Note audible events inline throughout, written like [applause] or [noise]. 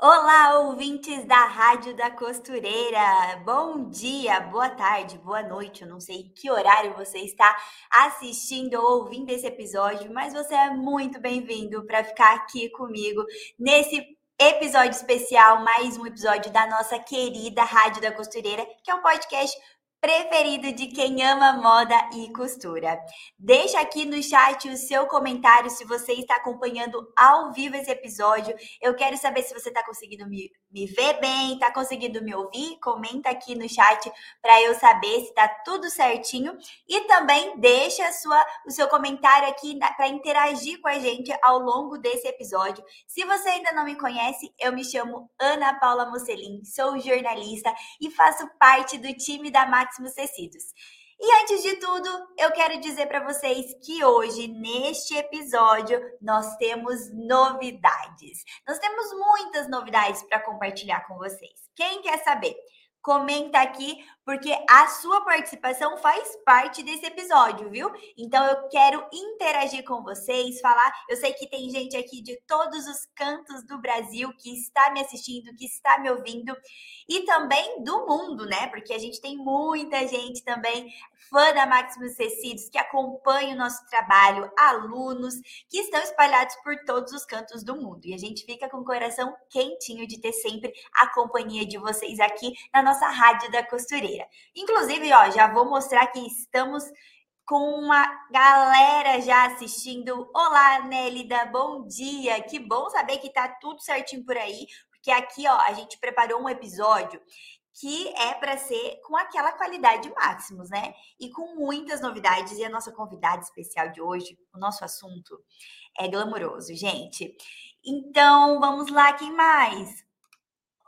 Olá, ouvintes da Rádio da Costureira! Bom dia, boa tarde, boa noite. Eu não sei que horário você está assistindo ou ouvindo esse episódio, mas você é muito bem-vindo para ficar aqui comigo nesse episódio especial, mais um episódio da nossa querida Rádio da Costureira, que é um podcast preferido de quem ama moda e costura. Deixa aqui no chat o seu comentário se você está acompanhando ao vivo esse episódio. Eu quero saber se você está conseguindo me, me ver bem, está conseguindo me ouvir. Comenta aqui no chat para eu saber se está tudo certinho. E também deixa sua, o seu comentário aqui para interagir com a gente ao longo desse episódio. Se você ainda não me conhece, eu me chamo Ana Paula Mocelin, sou jornalista e faço parte do time da Máquina Máximos Tecidos. E antes de tudo, eu quero dizer para vocês que hoje, neste episódio, nós temos novidades. Nós temos muitas novidades para compartilhar com vocês. Quem quer saber? comenta aqui, porque a sua participação faz parte desse episódio, viu? Então eu quero interagir com vocês, falar. Eu sei que tem gente aqui de todos os cantos do Brasil que está me assistindo, que está me ouvindo, e também do mundo, né? Porque a gente tem muita gente também fã da Maximus Tecidos que acompanha o nosso trabalho, alunos que estão espalhados por todos os cantos do mundo. E a gente fica com o coração quentinho de ter sempre a companhia de vocês aqui na nossa rádio da costureira. Inclusive, ó, já vou mostrar que estamos com uma galera já assistindo. Olá, Nélida, bom dia. Que bom saber que tá tudo certinho por aí, porque aqui, ó, a gente preparou um episódio que é para ser com aquela qualidade máximos, né? E com muitas novidades. E a nossa convidada especial de hoje, o nosso assunto é glamouroso, gente. Então, vamos lá, quem mais?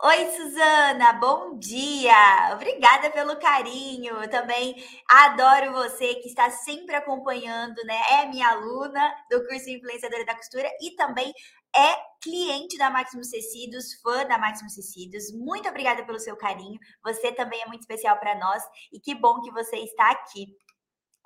Oi, Suzana, bom dia! Obrigada pelo carinho. Eu também adoro você que está sempre acompanhando, né? É minha aluna do curso Influenciadora da Costura e também é cliente da Maximus Tecidos, fã da Maximus Tecidos. Muito obrigada pelo seu carinho. Você também é muito especial para nós e que bom que você está aqui.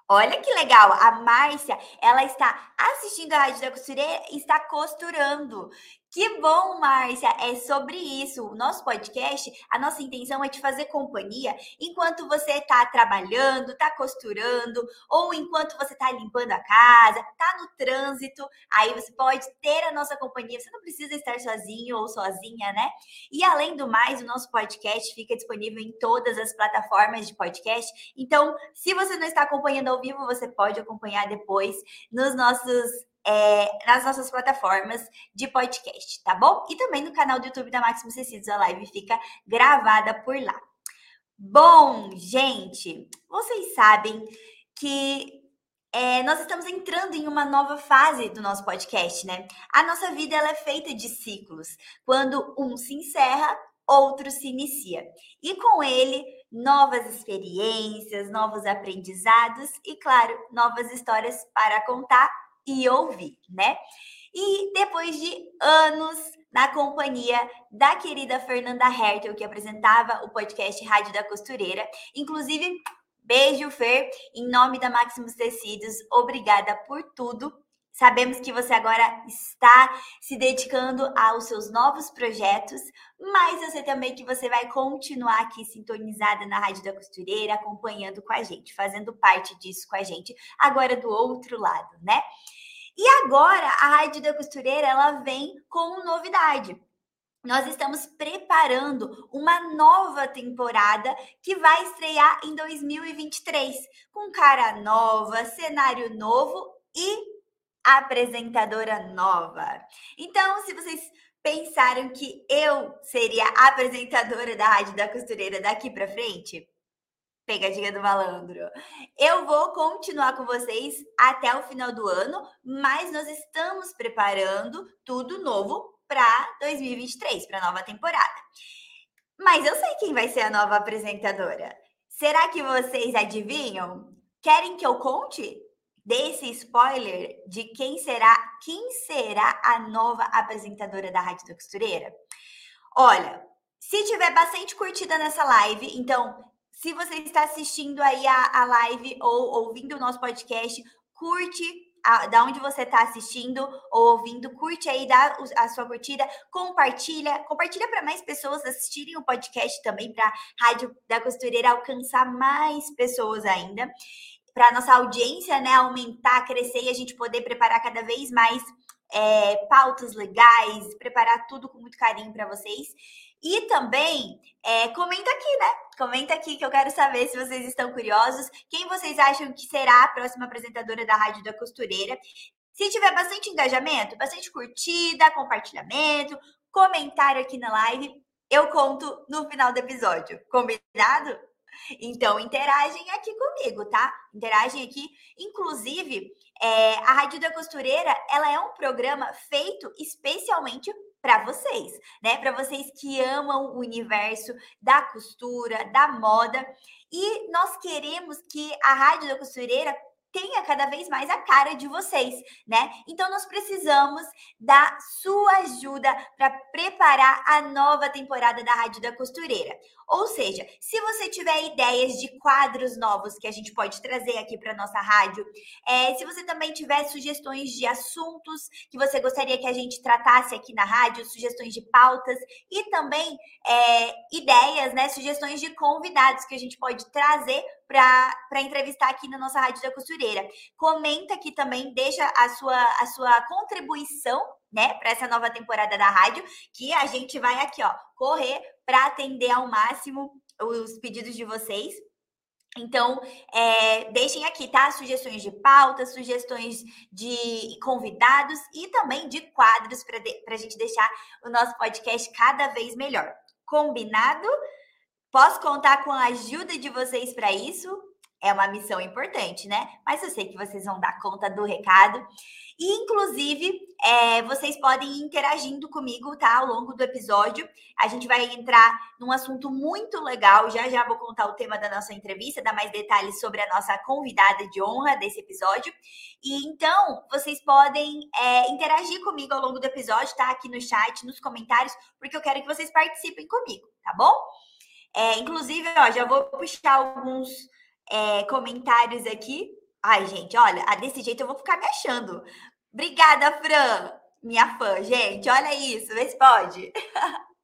Olha que legal, a Márcia, ela está assistindo a Rádio da Costureira e está costurando. Que bom, Márcia! É sobre isso. O nosso podcast, a nossa intenção é te fazer companhia enquanto você está trabalhando, está costurando, ou enquanto você está limpando a casa, está no trânsito. Aí você pode ter a nossa companhia. Você não precisa estar sozinho ou sozinha, né? E além do mais, o nosso podcast fica disponível em todas as plataformas de podcast. Então, se você não está acompanhando ao vivo, você pode acompanhar depois nos nossos é, nas nossas plataformas de podcast, tá bom? E também no canal do YouTube da Máximo Tecidos, a live fica gravada por lá. Bom, gente, vocês sabem que é, nós estamos entrando em uma nova fase do nosso podcast, né? A nossa vida ela é feita de ciclos. Quando um se encerra, outro se inicia. E com ele, novas experiências, novos aprendizados e, claro, novas histórias para contar e ouvir, né? E depois de anos na companhia da querida Fernanda Hertel, que apresentava o podcast Rádio da Costureira, inclusive Beijo, Fer, em nome da Maximus Tecidos, obrigada por tudo. Sabemos que você agora está se dedicando aos seus novos projetos, mas eu sei também que você vai continuar aqui sintonizada na Rádio da Costureira, acompanhando com a gente, fazendo parte disso com a gente, agora do outro lado, né? E agora a Rádio da Costureira ela vem com novidade. Nós estamos preparando uma nova temporada que vai estrear em 2023, com cara nova, cenário novo e apresentadora nova. Então, se vocês pensaram que eu seria apresentadora da Rádio da Costureira daqui para frente, Pegadinha do malandro. Eu vou continuar com vocês até o final do ano, mas nós estamos preparando tudo novo para 2023, para a nova temporada. Mas eu sei quem vai ser a nova apresentadora. Será que vocês adivinham? Querem que eu conte? Desse spoiler de quem será, quem será a nova apresentadora da Rádio da Costureira? Olha, se tiver bastante curtida nessa live, então se você está assistindo aí a, a live ou ouvindo o nosso podcast, curte da onde você está assistindo ou ouvindo, curte aí, dá a sua curtida, compartilha, compartilha para mais pessoas assistirem o podcast também, para a Rádio da Costureira alcançar mais pessoas ainda, para nossa audiência, né, aumentar, crescer e a gente poder preparar cada vez mais é, pautas legais, preparar tudo com muito carinho para vocês. E também é, comenta aqui, né? Comenta aqui que eu quero saber se vocês estão curiosos. Quem vocês acham que será a próxima apresentadora da Rádio da Costureira? Se tiver bastante engajamento, bastante curtida, compartilhamento, comentário aqui na live, eu conto no final do episódio. Combinado? Então, interagem aqui comigo, tá? Interagem aqui. Inclusive, é, a Rádio da Costureira, ela é um programa feito especialmente para vocês, né? Para vocês que amam o universo da costura, da moda. E nós queremos que a Rádio da Costureira tenha cada vez mais a cara de vocês, né? Então nós precisamos da sua ajuda para preparar a nova temporada da Rádio da Costureira. Ou seja, se você tiver ideias de quadros novos que a gente pode trazer aqui para nossa rádio, é, se você também tiver sugestões de assuntos que você gostaria que a gente tratasse aqui na rádio, sugestões de pautas e também é, ideias, né? Sugestões de convidados que a gente pode trazer para entrevistar aqui na nossa Rádio da Costureira. Comenta aqui também, deixa a sua, a sua contribuição né, para essa nova temporada da rádio, que a gente vai aqui, ó, correr para atender ao máximo os pedidos de vocês. Então, é, deixem aqui, tá? Sugestões de pautas, sugestões de convidados e também de quadros para a gente deixar o nosso podcast cada vez melhor. Combinado? Posso contar com a ajuda de vocês para isso? É uma missão importante, né? Mas eu sei que vocês vão dar conta do recado. E, inclusive, é, vocês podem ir interagindo comigo, tá? Ao longo do episódio. A gente vai entrar num assunto muito legal. Já já vou contar o tema da nossa entrevista, dar mais detalhes sobre a nossa convidada de honra desse episódio. E então, vocês podem é, interagir comigo ao longo do episódio, tá? Aqui no chat, nos comentários, porque eu quero que vocês participem comigo, tá bom? É, inclusive, ó, já vou puxar alguns é, comentários aqui. Ai, gente, olha, desse jeito eu vou ficar me achando. Obrigada, Fran, minha fã. Gente, olha isso, vê se pode. [laughs]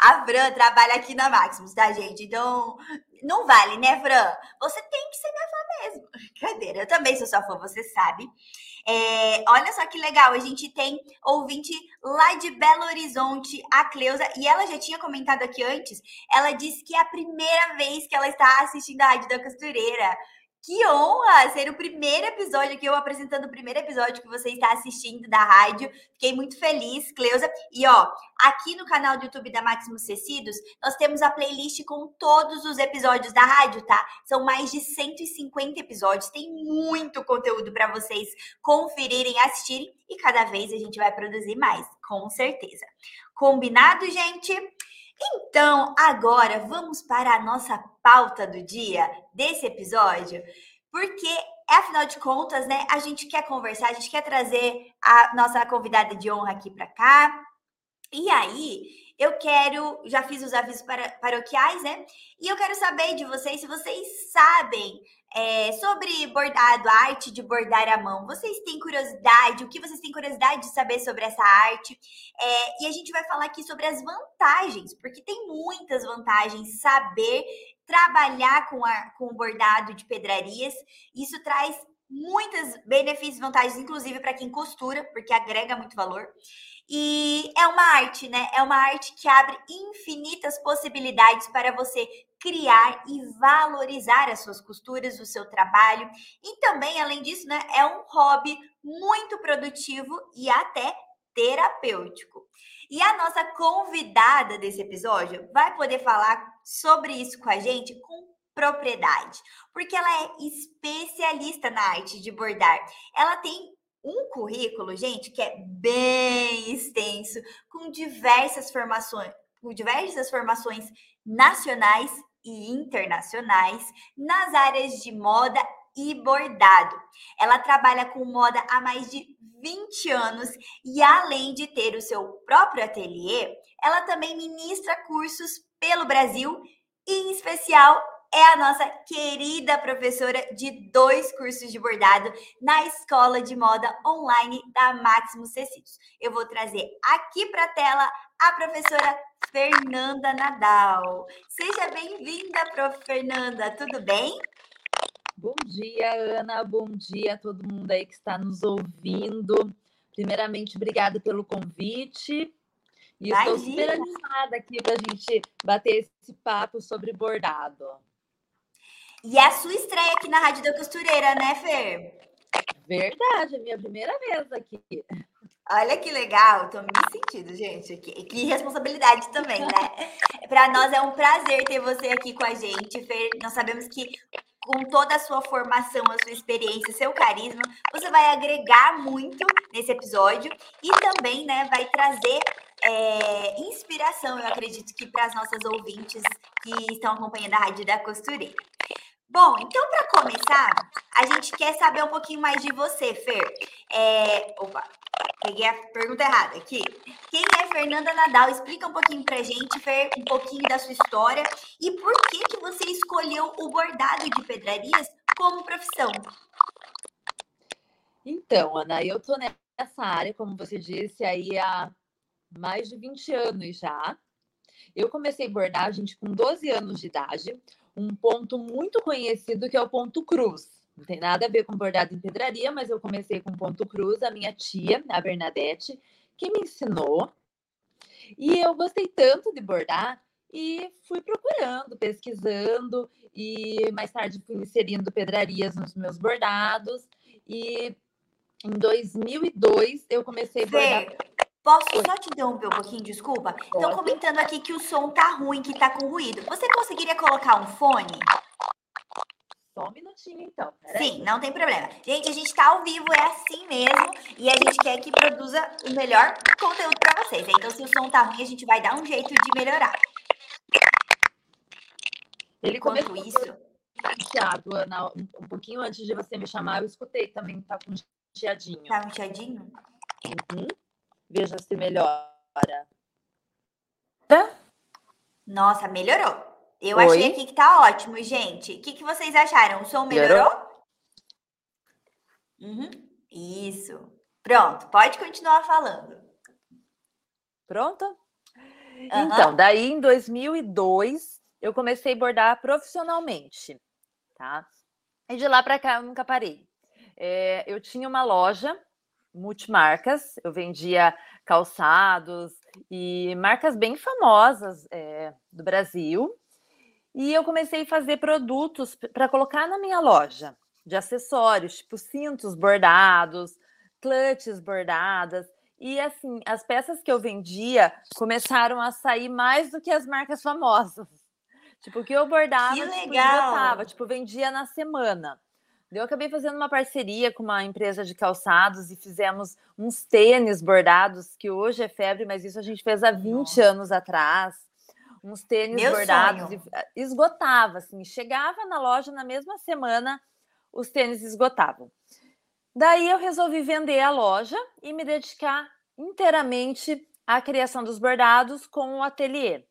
A Fran trabalha aqui na Maximus, tá, gente? Então, não vale, né, Fran? Você tem que ser minha fã mesmo. [laughs] Brincadeira, eu também sou sua fã, você sabe. É, olha só que legal, a gente tem ouvinte lá de Belo Horizonte, a Cleusa, e ela já tinha comentado aqui antes. Ela disse que é a primeira vez que ela está assistindo a Rádio da Costureira. Que honra ser o primeiro episódio aqui, eu apresentando o primeiro episódio que você está assistindo da rádio. Fiquei muito feliz, Cleusa. E ó, aqui no canal do YouTube da Maximus Tecidos, nós temos a playlist com todos os episódios da rádio, tá? São mais de 150 episódios, tem muito conteúdo para vocês conferirem, assistirem e cada vez a gente vai produzir mais, com certeza. Combinado, gente? Então, agora vamos para a nossa pauta do dia desse episódio, porque afinal de contas, né, a gente quer conversar, a gente quer trazer a nossa convidada de honra aqui para cá. E aí, eu quero, já fiz os avisos para, paroquiais, né? E eu quero saber de vocês se vocês sabem é, sobre bordado, arte de bordar à mão. Vocês têm curiosidade? O que vocês têm curiosidade de saber sobre essa arte? É, e a gente vai falar aqui sobre as vantagens, porque tem muitas vantagens saber trabalhar com, a, com bordado de pedrarias. Isso traz muitos benefícios e vantagens, inclusive para quem costura, porque agrega muito valor. E é uma arte, né? É uma arte que abre infinitas possibilidades para você criar e valorizar as suas costuras, o seu trabalho. E também, além disso, né, é um hobby muito produtivo e até terapêutico. E a nossa convidada desse episódio vai poder falar sobre isso com a gente com propriedade, porque ela é especialista na arte de bordar. Ela tem um currículo, gente, que é bem extenso, com diversas formações, com diversas formações nacionais e internacionais nas áreas de moda e bordado. Ela trabalha com moda há mais de 20 anos e além de ter o seu próprio ateliê, ela também ministra cursos pelo Brasil e em especial é a nossa querida professora de dois cursos de bordado na Escola de Moda Online da Maximus Tecidos. Eu vou trazer aqui para a tela a professora Fernanda Nadal. Seja bem-vinda, prof. Fernanda, tudo bem? Bom dia, Ana. Bom dia a todo mundo aí que está nos ouvindo. Primeiramente, obrigada pelo convite. E Imagina. estou super animada aqui para a gente bater esse papo sobre bordado. E é a sua estreia aqui na Rádio da Costureira, né, Fer? Verdade, é minha primeira vez aqui. Olha que legal, tô me sentindo, gente. Que, que responsabilidade também, né? [laughs] Para nós é um prazer ter você aqui com a gente, Fer. Nós sabemos que com toda a sua formação, a sua experiência, seu carisma, você vai agregar muito nesse episódio e também, né, vai trazer é, inspiração, eu acredito que para as nossas ouvintes que estão acompanhando a Rádio da Costureira. Bom, então para começar, a gente quer saber um pouquinho mais de você, Fer. É, opa, peguei a pergunta errada aqui. Quem é Fernanda Nadal? Explica um pouquinho pra gente, Fer, um pouquinho da sua história e por que que você escolheu o bordado de pedrarias como profissão. Então, Ana, eu tô nessa área, como você disse, aí há mais de 20 anos já. Eu comecei a bordar, gente, com 12 anos de idade um ponto muito conhecido que é o ponto cruz. Não tem nada a ver com bordado em pedraria, mas eu comecei com ponto cruz, a minha tia, a Bernadette, que me ensinou. E eu gostei tanto de bordar e fui procurando, pesquisando e mais tarde fui inserindo pedrarias nos meus bordados e em 2002 eu comecei a bordar. Posso só te interromper um pouquinho, desculpa? Estão comentando aqui que o som tá ruim, que tá com ruído. Você conseguiria colocar um fone? Só um minutinho, então. Sim, não tem problema. Gente, a gente tá ao vivo, é assim mesmo. E a gente quer que produza o melhor conteúdo para vocês. Então, se o som tá ruim, a gente vai dar um jeito de melhorar. Ele Enquanto isso. Chiado, Ana, um pouquinho antes de você me chamar, eu escutei também, tá com chiadinho. Tá um chiadinho? Uhum. Veja se melhora. Nossa, melhorou. Eu Oi? achei aqui que tá ótimo, gente. O que, que vocês acharam? O som melhorou? Uhum. Isso. Pronto, pode continuar falando. Pronta? Uhum. Então, daí em 2002 eu comecei a bordar profissionalmente, tá? E de lá para cá eu nunca parei. É, eu tinha uma loja multimarcas, eu vendia calçados e marcas bem famosas é, do Brasil. E eu comecei a fazer produtos para colocar na minha loja de acessórios, tipo cintos bordados, clutches bordadas. E assim, as peças que eu vendia começaram a sair mais do que as marcas famosas. Tipo, que eu bordava, que tipo, legal. tipo, vendia na semana. Eu acabei fazendo uma parceria com uma empresa de calçados e fizemos uns tênis bordados, que hoje é febre, mas isso a gente fez há 20 Nossa. anos atrás. Uns tênis Meu bordados e ah, esgotava, assim, chegava na loja na mesma semana, os tênis esgotavam. Daí eu resolvi vender a loja e me dedicar inteiramente à criação dos bordados com o ateliê.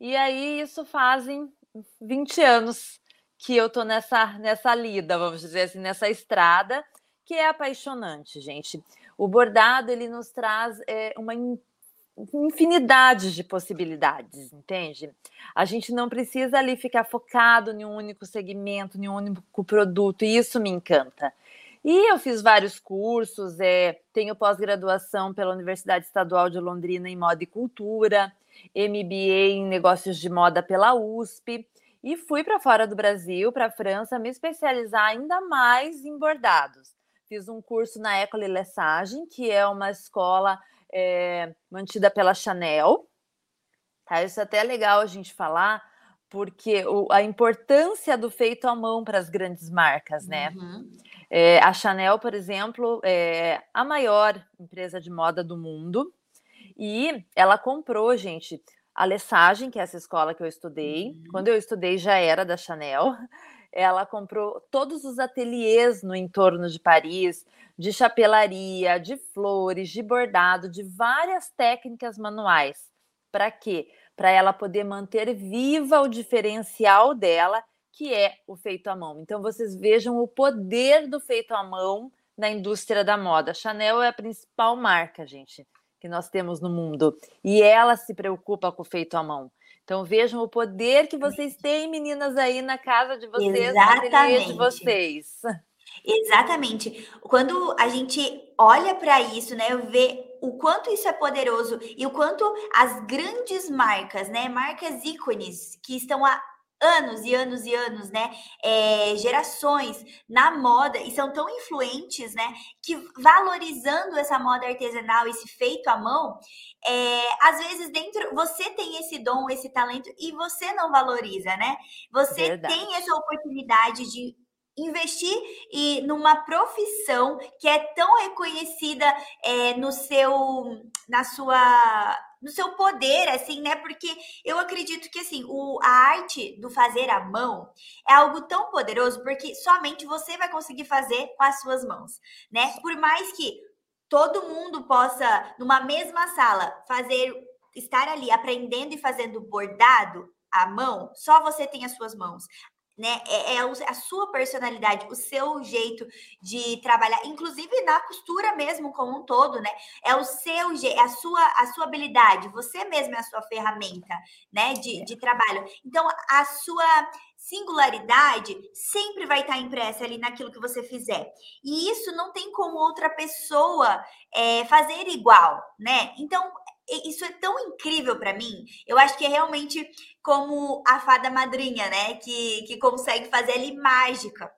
E aí isso fazem 20 anos que eu tô nessa, nessa lida, vamos dizer assim, nessa estrada, que é apaixonante, gente. O bordado, ele nos traz é, uma infinidade de possibilidades, entende? A gente não precisa ali ficar focado em um único segmento, em um único produto, e isso me encanta. E eu fiz vários cursos, é, tenho pós-graduação pela Universidade Estadual de Londrina em Moda e Cultura, MBA em Negócios de Moda pela USP, e fui para fora do Brasil, para a França, me especializar ainda mais em bordados. Fiz um curso na École Lessage, que é uma escola é, mantida pela Chanel. Tá? Isso é até legal a gente falar, porque o, a importância do feito à mão para as grandes marcas, né? Uhum. É, a Chanel, por exemplo, é a maior empresa de moda do mundo e ela comprou, gente, a Lessagem, que é essa escola que eu estudei. Uhum. Quando eu estudei já era da Chanel. [laughs] Ela comprou todos os ateliês no entorno de Paris, de chapelaria, de flores, de bordado, de várias técnicas manuais. Para quê? Para ela poder manter viva o diferencial dela, que é o feito à mão. Então, vocês vejam o poder do feito à mão na indústria da moda. Chanel é a principal marca, gente, que nós temos no mundo. E ela se preocupa com o feito à mão. Então vejam o poder que vocês têm, meninas, aí na casa de vocês, Exatamente. no ateliê de vocês. Exatamente. Quando a gente olha para isso, né, vê o quanto isso é poderoso e o quanto as grandes marcas, né, marcas ícones que estão há anos e anos e anos, né? É, gerações na moda e são tão influentes, né? Que valorizando essa moda artesanal, esse feito à mão, é, às vezes dentro você tem esse dom, esse talento e você não valoriza, né? Você Verdade. tem essa oportunidade de investir e numa profissão que é tão reconhecida é, no seu na sua no seu poder assim né? Porque eu acredito que assim o, a arte do fazer à mão é algo tão poderoso porque somente você vai conseguir fazer com as suas mãos né? Por mais que todo mundo possa numa mesma sala fazer estar ali aprendendo e fazendo bordado à mão, só você tem as suas mãos né? É, é, a sua personalidade, o seu jeito de trabalhar, inclusive na costura mesmo como um todo, né? É o seu jeito, é a sua, a sua habilidade, você mesmo é a sua ferramenta, né? De, é. de trabalho. Então, a sua singularidade sempre vai estar impressa ali naquilo que você fizer. E isso não tem como outra pessoa é, fazer igual, né? Então, isso é tão incrível para mim. Eu acho que é realmente como a fada madrinha, né? Que, que consegue fazer ali mágica.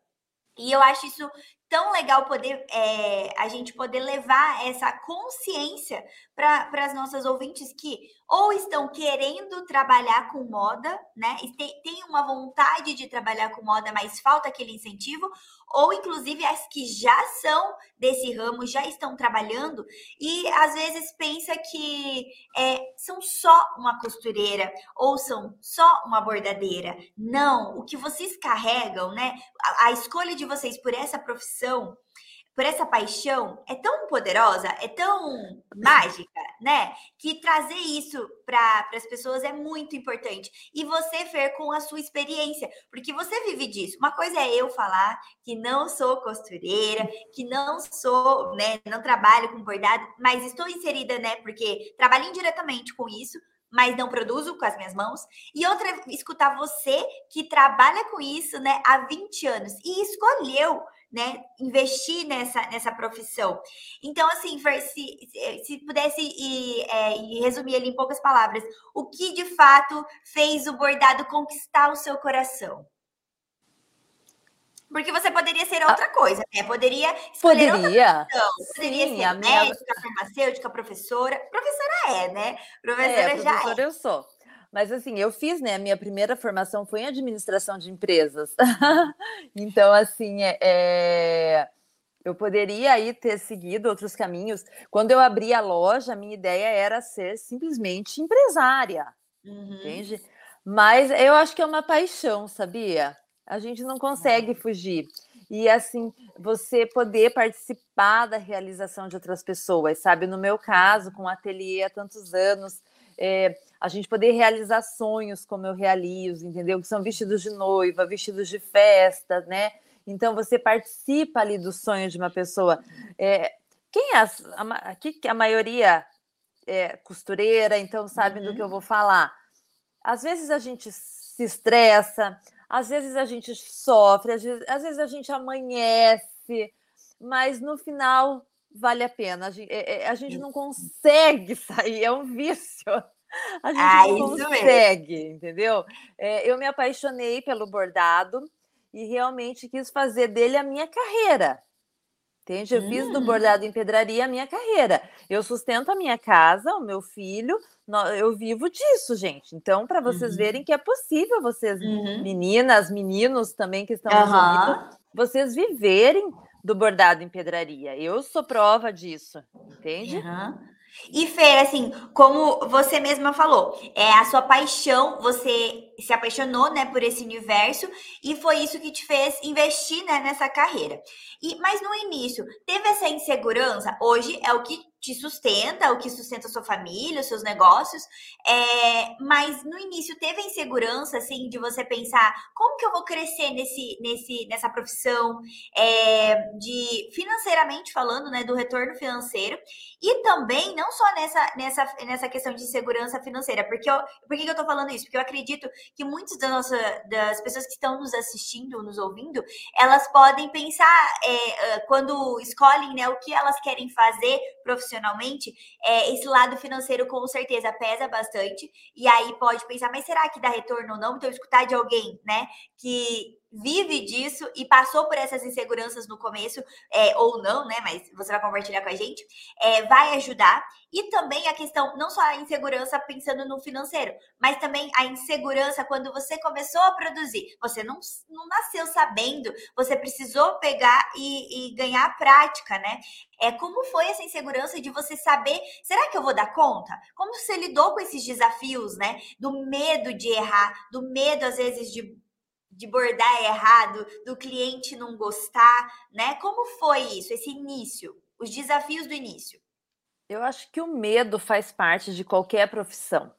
E eu acho isso tão legal poder é, a gente poder levar essa consciência para as nossas ouvintes que ou estão querendo trabalhar com moda, né? Tem, tem uma vontade de trabalhar com moda, mas falta aquele incentivo, ou inclusive as que já são desse ramo, já estão trabalhando, e às vezes pensa que é, são só uma costureira ou são só uma bordadeira. Não, o que vocês carregam, né? a, a escolha de vocês por essa profissão por essa paixão é tão poderosa, é tão mágica, né? Que trazer isso para as pessoas é muito importante. E você, Fer, com a sua experiência, porque você vive disso. Uma coisa é eu falar que não sou costureira, que não sou, né, não trabalho com bordado, mas estou inserida, né, porque trabalho indiretamente com isso, mas não produzo com as minhas mãos. E outra, escutar você que trabalha com isso, né, há 20 anos e escolheu né, investir nessa, nessa profissão. Então, assim, se, se pudesse ir, é, resumir ali em poucas palavras, o que de fato fez o bordado conquistar o seu coração? Porque você poderia ser outra coisa, né? Poderia escolher poderia. outra profissão. Poderia Sim, ser médica, minha... farmacêutica, professora. Professora é, né? Professora é, já professora é. eu sou. Mas assim, eu fiz, né? A minha primeira formação foi em administração de empresas. [laughs] então, assim, é, é, eu poderia aí ter seguido outros caminhos. Quando eu abri a loja, a minha ideia era ser simplesmente empresária, uhum. entende? Mas eu acho que é uma paixão, sabia? A gente não consegue fugir. E assim, você poder participar da realização de outras pessoas, sabe? No meu caso, com o ateliê há tantos anos, é, a gente poder realizar sonhos como eu realizo, entendeu? Que são vestidos de noiva, vestidos de festa, né? Então você participa ali do sonho de uma pessoa. É, quem é a, aqui a maioria é costureira, então sabe uhum. do que eu vou falar. Às vezes a gente se estressa, às vezes a gente sofre, às vezes, às vezes a gente amanhece, mas no final vale a pena. A gente, é, é, a gente não consegue [laughs] sair, é um vício. A gente ah, consegue, mesmo. entendeu? É, eu me apaixonei pelo bordado e realmente quis fazer dele a minha carreira. Entende? Eu hum. fiz do hum. bordado em pedraria a minha carreira. Eu sustento a minha casa, o meu filho, eu vivo disso, gente. Então, para vocês uhum. verem que é possível vocês, uhum. meninas, meninos também que estão uhum. ouvindo, vocês viverem do bordado em pedraria. Eu sou prova disso, entende? Uhum. E Fê, assim, como você mesma falou, é a sua paixão, você se apaixonou, né, por esse universo e foi isso que te fez investir, né, nessa carreira. E mas no início, teve essa insegurança? Hoje é o que te sustenta, o que sustenta a sua família, os seus negócios, é, mas no início teve a insegurança, assim, de você pensar como que eu vou crescer nesse, nesse, nessa profissão, é, de financeiramente falando, né, do retorno financeiro, e também não só nessa, nessa, nessa questão de segurança financeira, porque eu, por que eu tô falando isso? Porque eu acredito que muitas das, nossa, das pessoas que estão nos assistindo, nos ouvindo, elas podem pensar, é, quando escolhem, né, o que elas querem fazer profissionalmente, é, esse lado financeiro com certeza pesa bastante. E aí pode pensar, mas será que dá retorno ou não? Então, escutar de alguém, né, que vive disso e passou por essas inseguranças no começo, é, ou não, né? Mas você vai compartilhar com a gente, é, vai ajudar. E também a questão, não só a insegurança pensando no financeiro, mas também a insegurança quando você começou a produzir. Você não, não nasceu sabendo, você precisou pegar e, e ganhar prática, né? É como foi essa insegurança de você saber, será que eu vou dar conta? Como você lidou com esses desafios, né? Do medo de errar, do medo às vezes de de bordar errado, do cliente não gostar, né? Como foi isso, esse início, os desafios do início? Eu acho que o medo faz parte de qualquer profissão,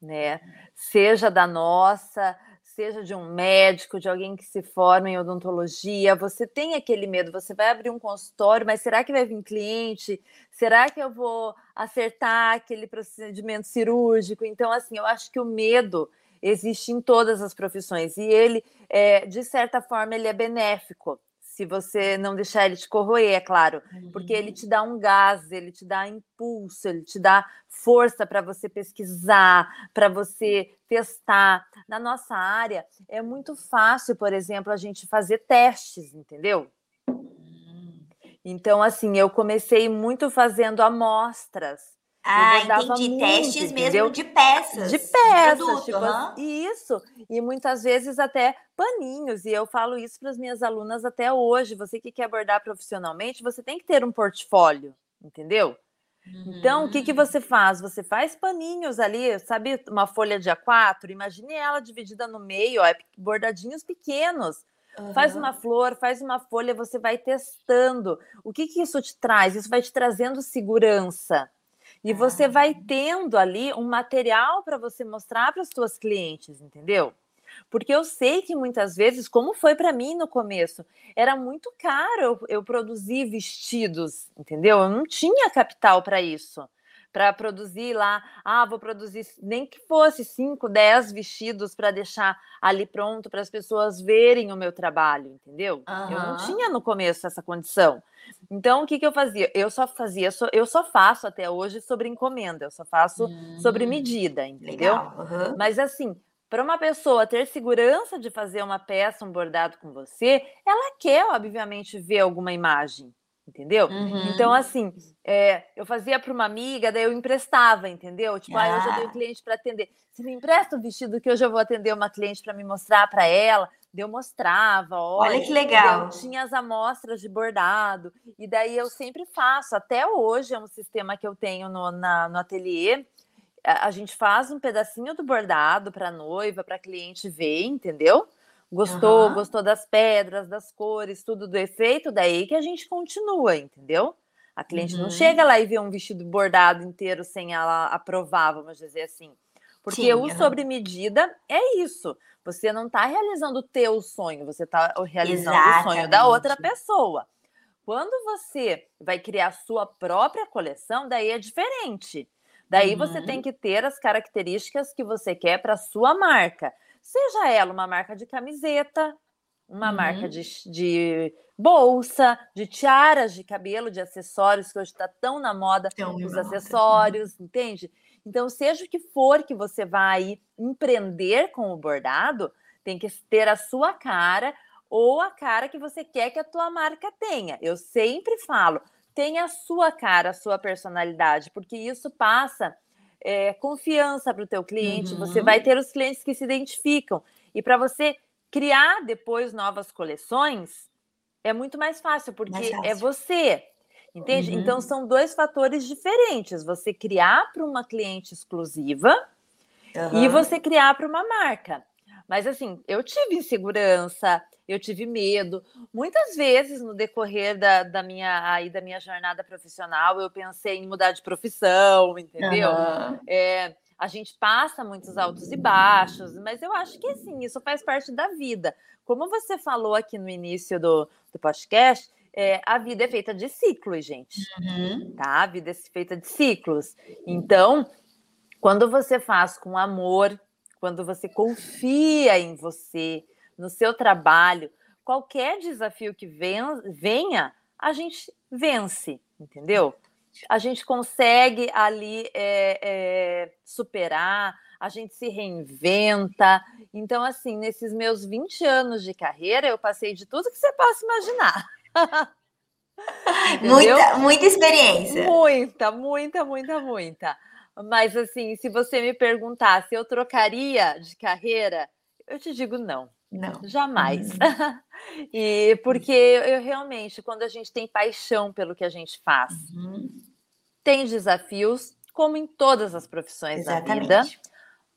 né? Seja da nossa, seja de um médico, de alguém que se forma em odontologia, você tem aquele medo, você vai abrir um consultório, mas será que vai vir cliente? Será que eu vou acertar aquele procedimento cirúrgico? Então, assim, eu acho que o medo existe em todas as profissões e ele, é, de certa forma, ele é benéfico. Se você não deixar ele te corroer, é claro, porque ele te dá um gás, ele te dá impulso, ele te dá força para você pesquisar, para você testar. Na nossa área, é muito fácil, por exemplo, a gente fazer testes, entendeu? Hum. Então, assim, eu comecei muito fazendo amostras ah, entendi. Muito, Testes entendeu? mesmo de peças. De peças, produto, tipo, uhum. isso. E muitas vezes até paninhos. E eu falo isso para as minhas alunas até hoje. Você que quer abordar profissionalmente, você tem que ter um portfólio, entendeu? Uhum. Então, o que, que hum. você faz? Você faz paninhos ali, sabe, uma folha de A4, imagine ela dividida no meio, ó, é bordadinhos pequenos. Uhum. Faz uma flor, faz uma folha, você vai testando. O que, que isso te traz? Isso vai te trazendo segurança. E você ah. vai tendo ali um material para você mostrar para as suas clientes, entendeu? Porque eu sei que muitas vezes, como foi para mim no começo, era muito caro eu, eu produzir vestidos, entendeu? Eu não tinha capital para isso para produzir lá, ah, vou produzir nem que fosse 5, 10 vestidos para deixar ali pronto para as pessoas verem o meu trabalho, entendeu? Uhum. Eu não tinha no começo essa condição. Então, o que, que eu fazia? Eu só fazia, eu só faço até hoje sobre encomenda, eu só faço sobre hum, medida, entendeu? Uhum. Mas assim, para uma pessoa ter segurança de fazer uma peça, um bordado com você, ela quer, obviamente, ver alguma imagem entendeu? Uhum. Então, assim, é, eu fazia para uma amiga, daí eu emprestava, entendeu? Tipo, ah. ah, hoje eu tenho cliente para atender. Você me empresta o vestido que hoje eu vou atender uma cliente para me mostrar para ela. Daí eu mostrava, olha, olha que legal. Eu tinha as amostras de bordado, e daí eu sempre faço, até hoje é um sistema que eu tenho no, na, no ateliê. A, a gente faz um pedacinho do bordado para noiva, para cliente ver, entendeu? Gostou, uhum. gostou das pedras, das cores, tudo do efeito, daí que a gente continua, entendeu? A cliente uhum. não chega lá e vê um vestido bordado inteiro sem ela aprovar, vamos dizer assim. Porque Sim, o uhum. sobre medida é isso. Você não está realizando o teu sonho, você está realizando Exatamente. o sonho da outra pessoa. Quando você vai criar a sua própria coleção, daí é diferente. Daí uhum. você tem uhum. que ter as características que você quer para sua marca. Seja ela uma marca de camiseta, uma uhum. marca de, de, bolsa, de tiaras de cabelo, de acessórios, que hoje está tão na moda tão os acessórios, entende? Então, seja o que for que você vai empreender com o bordado, tem que ter a sua cara ou a cara que você quer que a tua marca tenha. Eu sempre falo, tenha a sua cara, a sua personalidade, porque isso passa é, confiança para o teu cliente, uhum. você vai ter os clientes que se identificam. E para você criar depois novas coleções, é muito mais fácil, porque mais é fácil. é você. Entende? Uhum. Então são dois fatores diferentes. Você criar para uma cliente exclusiva uhum. e você criar para uma marca. Mas assim, eu tive insegurança, eu tive medo. Muitas vezes no decorrer da, da minha aí da minha jornada profissional, eu pensei em mudar de profissão, entendeu? Uhum. É, a gente passa muitos altos e baixos, mas eu acho que assim, isso faz parte da vida. Como você falou aqui no início do, do podcast, é, a vida é feita de ciclos, gente. Uhum. Tá? A vida é feita de ciclos. Então, quando você faz com amor, quando você confia em você, no seu trabalho, qualquer desafio que venha, a gente vence, entendeu? A gente consegue ali é, é, superar, a gente se reinventa. Então, assim, nesses meus 20 anos de carreira, eu passei de tudo que você possa imaginar. [laughs] muita, muita experiência. Muita, muita, muita, muita. Mas assim, se você me perguntar se eu trocaria de carreira, eu te digo não. Não. Jamais. Uhum. [laughs] e porque eu realmente, quando a gente tem paixão pelo que a gente faz, uhum. tem desafios, como em todas as profissões Exatamente. da vida.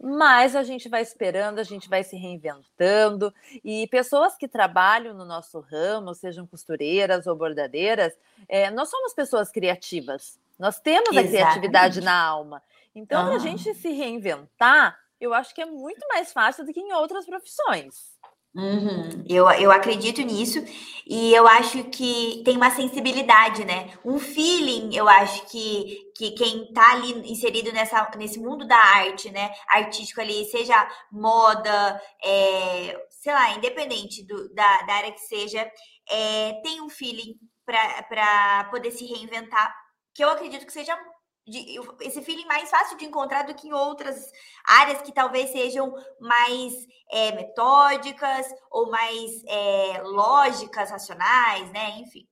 Mas a gente vai esperando, a gente vai se reinventando. E pessoas que trabalham no nosso ramo, sejam costureiras ou bordadeiras, é, nós somos pessoas criativas. Nós temos Exatamente. a criatividade na alma. Então, para a gente se reinventar, eu acho que é muito mais fácil do que em outras profissões. Uhum. Eu, eu acredito nisso e eu acho que tem uma sensibilidade, né? Um feeling, eu acho que, que quem tá ali inserido nessa, nesse mundo da arte, né? Artístico ali, seja moda, é, sei lá, independente do, da, da área que seja, é, tem um feeling para poder se reinventar, que eu acredito que seja de, esse feeling mais fácil de encontrar do que em outras áreas que talvez sejam mais é, metódicas ou mais é, lógicas, racionais, né? Enfim.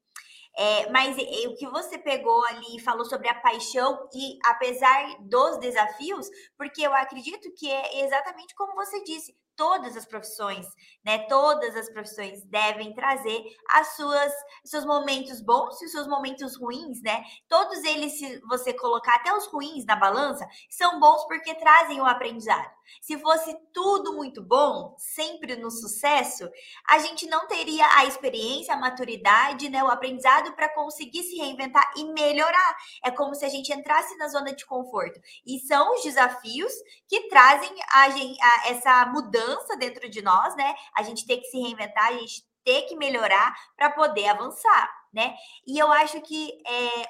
É, mas o que você pegou ali falou sobre a paixão, e apesar dos desafios, porque eu acredito que é exatamente como você disse, todas as profissões, né? Todas as profissões devem trazer as suas seus momentos bons e os seus momentos ruins, né? Todos eles, se você colocar até os ruins na balança, são bons porque trazem o aprendizado. Se fosse tudo muito bom, sempre no sucesso, a gente não teria a experiência, a maturidade, né, o aprendizado para conseguir se reinventar e melhorar. É como se a gente entrasse na zona de conforto. E são os desafios que trazem a, a essa mudança mudança dentro de nós, né? A gente tem que se reinventar, a gente tem que melhorar para poder avançar, né? E eu acho que é,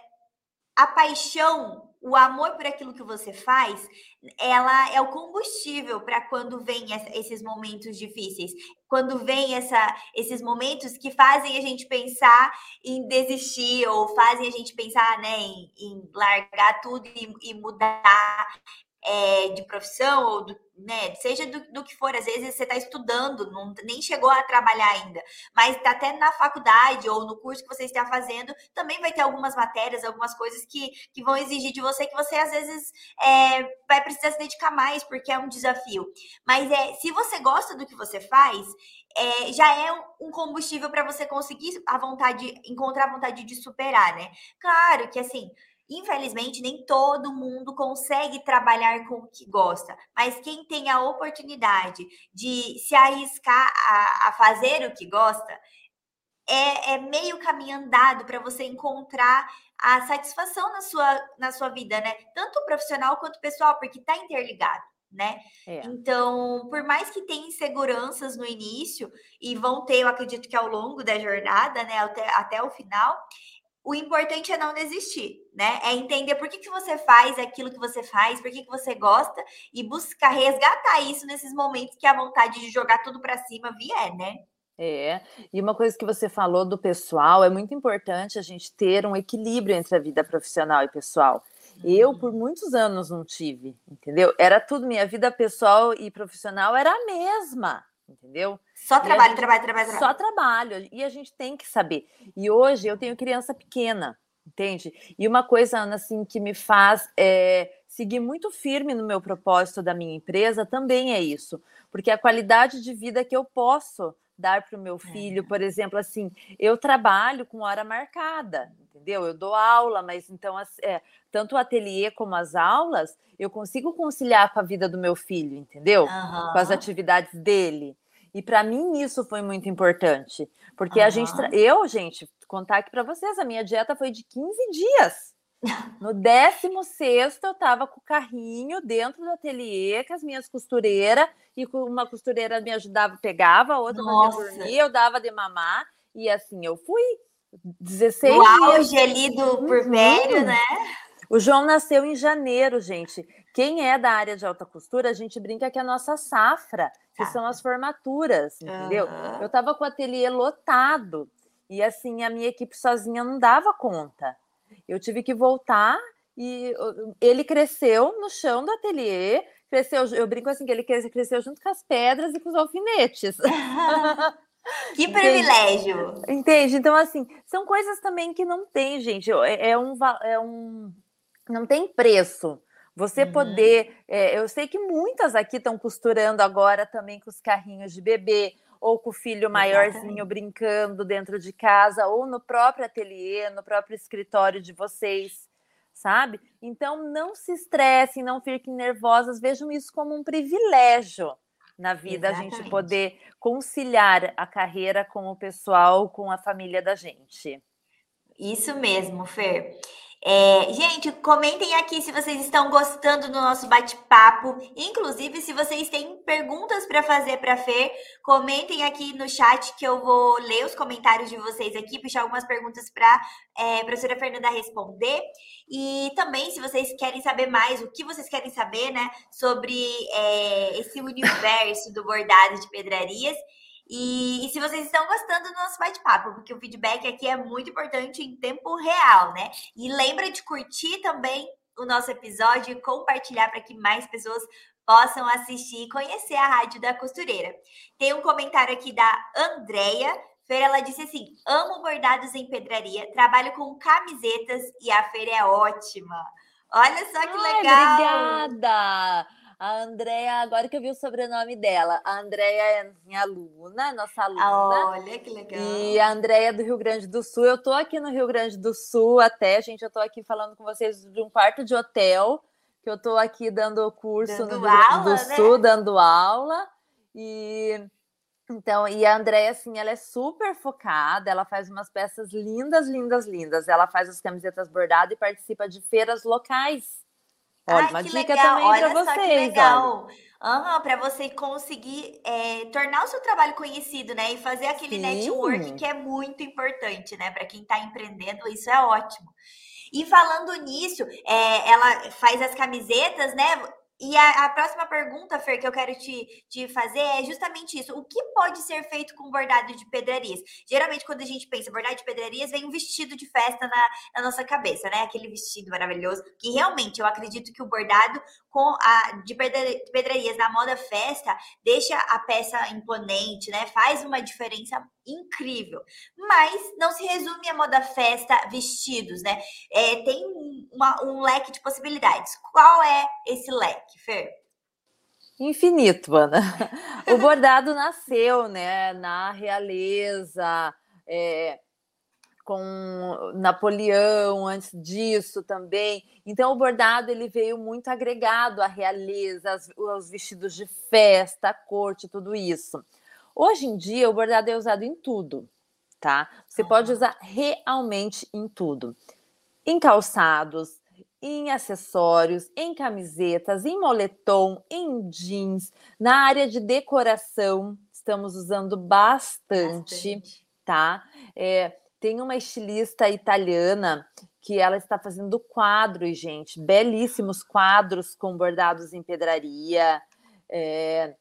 a paixão, o amor por aquilo que você faz, ela é o combustível para quando vem esses momentos difíceis, quando vem essa, esses momentos que fazem a gente pensar em desistir ou fazem a gente pensar né, em, em largar tudo e, e mudar é, de profissão, ou do, né, seja do, do, que for, às vezes você está estudando, não, nem chegou a trabalhar ainda, mas está até na faculdade ou no curso que você está fazendo, também vai ter algumas matérias, algumas coisas que, que vão exigir de você que você às vezes é, vai precisar se dedicar mais, porque é um desafio. Mas é, se você gosta do que você faz, é, já é um combustível para você conseguir a vontade, encontrar a vontade de superar, né? Claro que assim Infelizmente, nem todo mundo consegue trabalhar com o que gosta, mas quem tem a oportunidade de se arriscar a, a fazer o que gosta, é, é meio caminho andado para você encontrar a satisfação na sua, na sua vida, né? Tanto profissional quanto pessoal, porque está interligado. Né? É. Então, por mais que tenha inseguranças no início, e vão ter, eu acredito que ao longo da jornada, né, até, até o final, o importante é não desistir, né? É entender por que, que você faz aquilo que você faz, por que, que você gosta e buscar resgatar isso nesses momentos que a vontade de jogar tudo para cima vier, né? É, e uma coisa que você falou do pessoal, é muito importante a gente ter um equilíbrio entre a vida profissional e pessoal. Eu, por uhum. muitos anos, não tive, entendeu? Era tudo, minha vida pessoal e profissional era a mesma entendeu? Só trabalho, gente, trabalho, trabalho, trabalho. Só trabalho. E a gente tem que saber. E hoje eu tenho criança pequena, entende? E uma coisa, Ana, assim, que me faz é, seguir muito firme no meu propósito da minha empresa também é isso. Porque a qualidade de vida que eu posso dar para o meu filho, é. por exemplo, assim, eu trabalho com hora marcada, entendeu? Eu dou aula, mas então é, tanto o ateliê como as aulas, eu consigo conciliar com a vida do meu filho, entendeu? Uhum. Com as atividades dele. E para mim isso foi muito importante, porque uhum. a gente, eu, gente, contar aqui para vocês, a minha dieta foi de 15 dias. No 16 eu estava com o carrinho dentro do ateliê, com as minhas costureiras, e uma costureira me ajudava, pegava, a outra fazia dormir, eu dava de mamar, e assim eu fui. 16 o auge ali do por uhum. né? O João nasceu em janeiro, gente. Quem é da área de alta costura, a gente brinca que é a nossa safra, que são as formaturas, entendeu? Uhum. Eu estava com o ateliê lotado e assim a minha equipe sozinha não dava conta. Eu tive que voltar e ele cresceu no chão do ateliê, cresceu, eu brinco assim que ele cresceu junto com as pedras e com os alfinetes. [laughs] Que privilégio! Entende? Entende? Então, assim, são coisas também que não tem, gente. É, é um, é um. Não tem preço. Você uhum. poder. É, eu sei que muitas aqui estão costurando agora também com os carrinhos de bebê, ou com o filho maiorzinho brincando dentro de casa, ou no próprio ateliê, no próprio escritório de vocês, sabe? Então, não se estressem, não fiquem nervosas, vejam isso como um privilégio na vida, Exatamente. a gente poder conciliar a carreira com o pessoal, com a família da gente. Isso mesmo, Fer. É, gente, comentem aqui se vocês estão gostando do nosso bate-papo. Inclusive, se vocês têm perguntas para fazer para Fer, comentem aqui no chat que eu vou ler os comentários de vocês aqui, puxar algumas perguntas para é, a professora Fernanda responder. E também, se vocês querem saber mais, o que vocês querem saber, né, sobre é, esse universo do bordado de pedrarias. E, e, se vocês estão gostando do nosso bate-papo, porque o feedback aqui é muito importante em tempo real, né? E lembra de curtir também o nosso episódio e compartilhar para que mais pessoas possam assistir e conhecer a Rádio da Costureira. Tem um comentário aqui da Andrea. Feira, ela disse assim: amo bordados em pedraria, trabalho com camisetas e a feira é ótima. Olha só que Ai, legal! Obrigada! A Andrea, agora que eu vi o sobrenome dela, a Andrea é minha aluna, nossa aluna. Olha que legal. E a Andrea é do Rio Grande do Sul. Eu tô aqui no Rio Grande do Sul até, gente, eu tô aqui falando com vocês de um quarto de hotel, que eu tô aqui dando curso dando no Rio Grande do né? Sul, dando aula. E então, e a Andréia, assim, ela é super focada, ela faz umas peças lindas, lindas, lindas. Ela faz as camisetas bordadas e participa de feiras locais. Olha, Ai, uma dica legal. também para vocês. Que legal. Uhum, para você conseguir é, tornar o seu trabalho conhecido, né? E fazer aquele Sim. network que é muito importante, né? Para quem está empreendendo, isso é ótimo. E falando nisso, é, ela faz as camisetas, né? E a, a, próxima pergunta, Fer, que eu quero te, te fazer é justamente isso. O que pode ser feito com bordado de pedrarias? Geralmente, quando a gente pensa bordado de pedrarias, vem um vestido de festa na, na nossa cabeça, né? Aquele vestido maravilhoso. Que realmente eu acredito que o bordado com a, de pedrarias na moda festa deixa a peça imponente, né? Faz uma diferença incrível. Mas não se resume a moda festa vestidos, né? É, tem uma, um leque de possibilidades. Qual é esse leque, Fer? Infinito, Ana. [laughs] O bordado nasceu, né, na realeza, é, com Napoleão, antes disso também. Então, o bordado ele veio muito agregado à realeza, aos vestidos de festa, à corte, tudo isso. Hoje em dia, o bordado é usado em tudo, tá? Você pode usar realmente em tudo. Em calçados, em acessórios, em camisetas, em moletom, em jeans, na área de decoração, estamos usando bastante, bastante. tá? É, tem uma estilista italiana que ela está fazendo quadros, gente, belíssimos quadros com bordados em pedraria. É,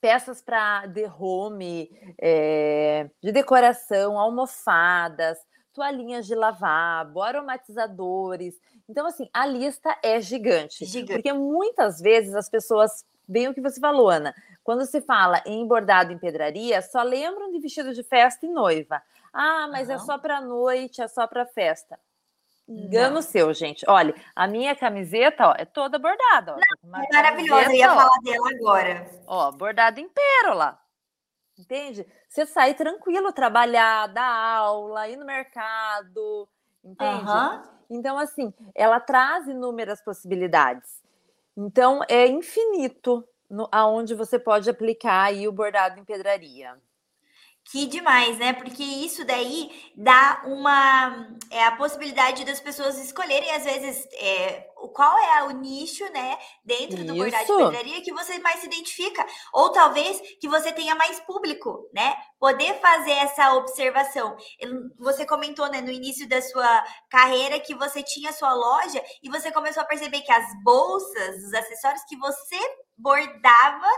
peças para the home, é, de decoração, almofadas, toalhinhas de lavabo, aromatizadores. Então, assim, a lista é gigante. gigante. Porque muitas vezes as pessoas, bem o que você falou, Ana, quando se fala em bordado em pedraria, só lembram de vestido de festa e noiva. Ah, mas uhum. é só para noite, é só para festa. Engano Não. seu, gente. Olha, a minha camiseta, ó, é toda bordada. Ó. Não, é maravilhosa, eu ia falar dela agora. Ó, bordada em pérola. Entende? Você sai tranquilo, trabalhar, dar aula, ir no mercado, entende? Uhum. Então, assim, ela traz inúmeras possibilidades. Então, é infinito, no, aonde você pode aplicar aí o bordado em pedraria. Que demais, né? Porque isso daí dá uma é a possibilidade das pessoas escolherem às vezes é, qual é o nicho, né, dentro isso. do bordado de pedraria que você mais se identifica, ou talvez que você tenha mais público, né? Poder fazer essa observação. Você comentou, né, no início da sua carreira que você tinha sua loja e você começou a perceber que as bolsas, os acessórios que você bordava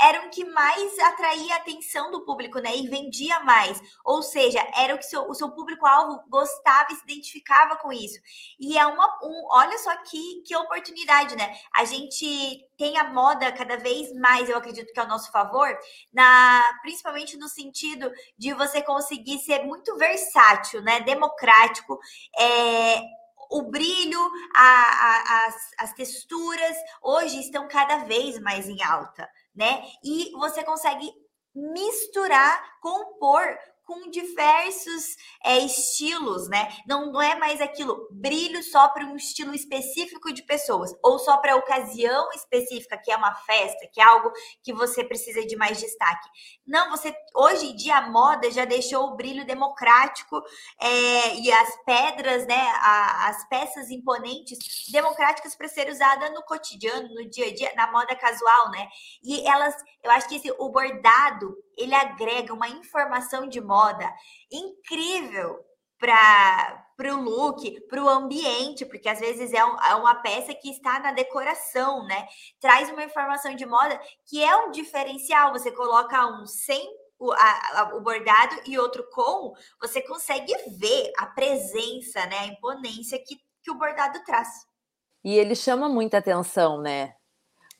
eram que mais atraía a atenção do público, né? E vendia mais. Ou seja, era o que seu, o seu público-alvo gostava e se identificava com isso. E é uma. Um, olha só que, que oportunidade, né? A gente tem a moda cada vez mais, eu acredito que é ao nosso favor, na, principalmente no sentido de você conseguir ser muito versátil, né? Democrático. É, o brilho, a, a, as, as texturas hoje estão cada vez mais em alta, né? E você consegue misturar, compor com diversos é, estilos, né? Não, não é mais aquilo brilho só para um estilo específico de pessoas, ou só para ocasião específica, que é uma festa, que é algo que você precisa de mais destaque. Não, você hoje em dia a moda já deixou o brilho democrático é, e as pedras, né? A, as peças imponentes democráticas para ser usada no cotidiano, no dia a dia, na moda casual, né? E elas, eu acho que esse, o bordado ele agrega uma informação de moda incrível para o look, para o ambiente, porque às vezes é, um, é, uma peça que está na decoração, né? Traz uma informação de moda que é um diferencial. Você coloca um sem o, a, a, o bordado e outro com, você consegue ver a presença, né? A imponência que, que o bordado traz. E ele chama muita atenção, né?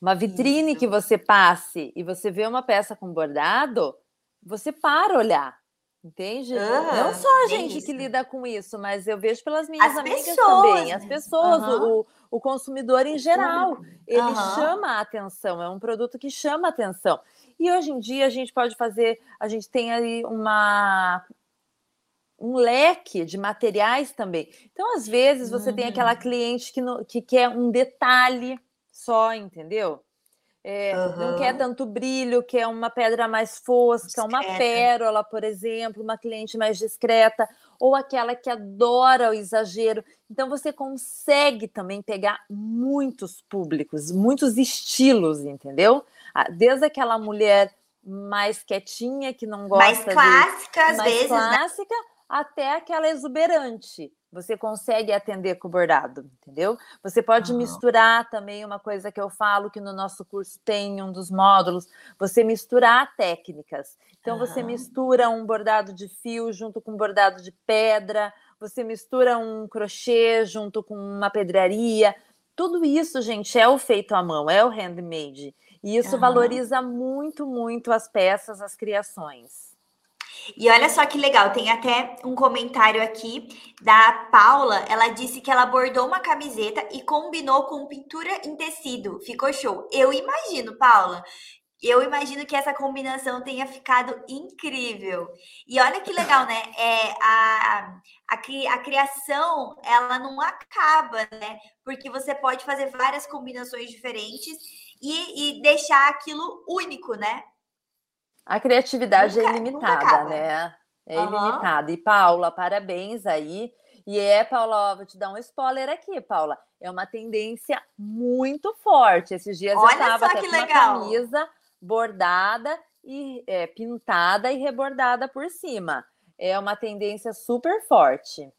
Uma vitrine Isso. que você passe e você vê uma peça com bordado, você para olhar. Entende? Não só a gente isso. que lida com isso, mas eu vejo pelas minhas as amigas pessoas, também, as pessoas, uhum. o, o consumidor em geral, ele uhum. chama a atenção, é um produto que chama a atenção. E hoje em dia a gente pode fazer, a gente tem aí uma um leque de materiais também. Então, às vezes, você uhum. tem aquela uhum. cliente que, no, que quer um detalhe só, entendeu? É, uhum. Não quer tanto brilho, quer uma pedra mais fosca, discreta. uma pérola, por exemplo, uma cliente mais discreta, ou aquela que adora o exagero. Então você consegue também pegar muitos públicos, muitos estilos, entendeu? Desde aquela mulher mais quietinha, que não gosta mais clássica, de, às mais vezes, né? clássica, né? Até aquela exuberante você consegue atender com o bordado, entendeu? Você pode uhum. misturar também uma coisa que eu falo que no nosso curso tem um dos módulos, você misturar técnicas. Então uhum. você mistura um bordado de fio junto com um bordado de pedra, você mistura um crochê junto com uma pedraria. Tudo isso, gente, é o feito à mão, é o handmade. E isso uhum. valoriza muito, muito as peças, as criações. E olha só que legal, tem até um comentário aqui da Paula. Ela disse que ela bordou uma camiseta e combinou com pintura em tecido. Ficou show. Eu imagino, Paula. Eu imagino que essa combinação tenha ficado incrível. E olha que legal, né? É, a, a, a criação, ela não acaba, né? Porque você pode fazer várias combinações diferentes e, e deixar aquilo único, né? A criatividade é nunca, é ilimitada, né? É uhum. ilimitada. E Paula, parabéns aí. E é, Paula, vou te dar um spoiler aqui, Paula. É uma tendência muito forte. Esses dias Olha eu estava até com uma camisa bordada e é, pintada e rebordada por cima. É uma tendência super forte.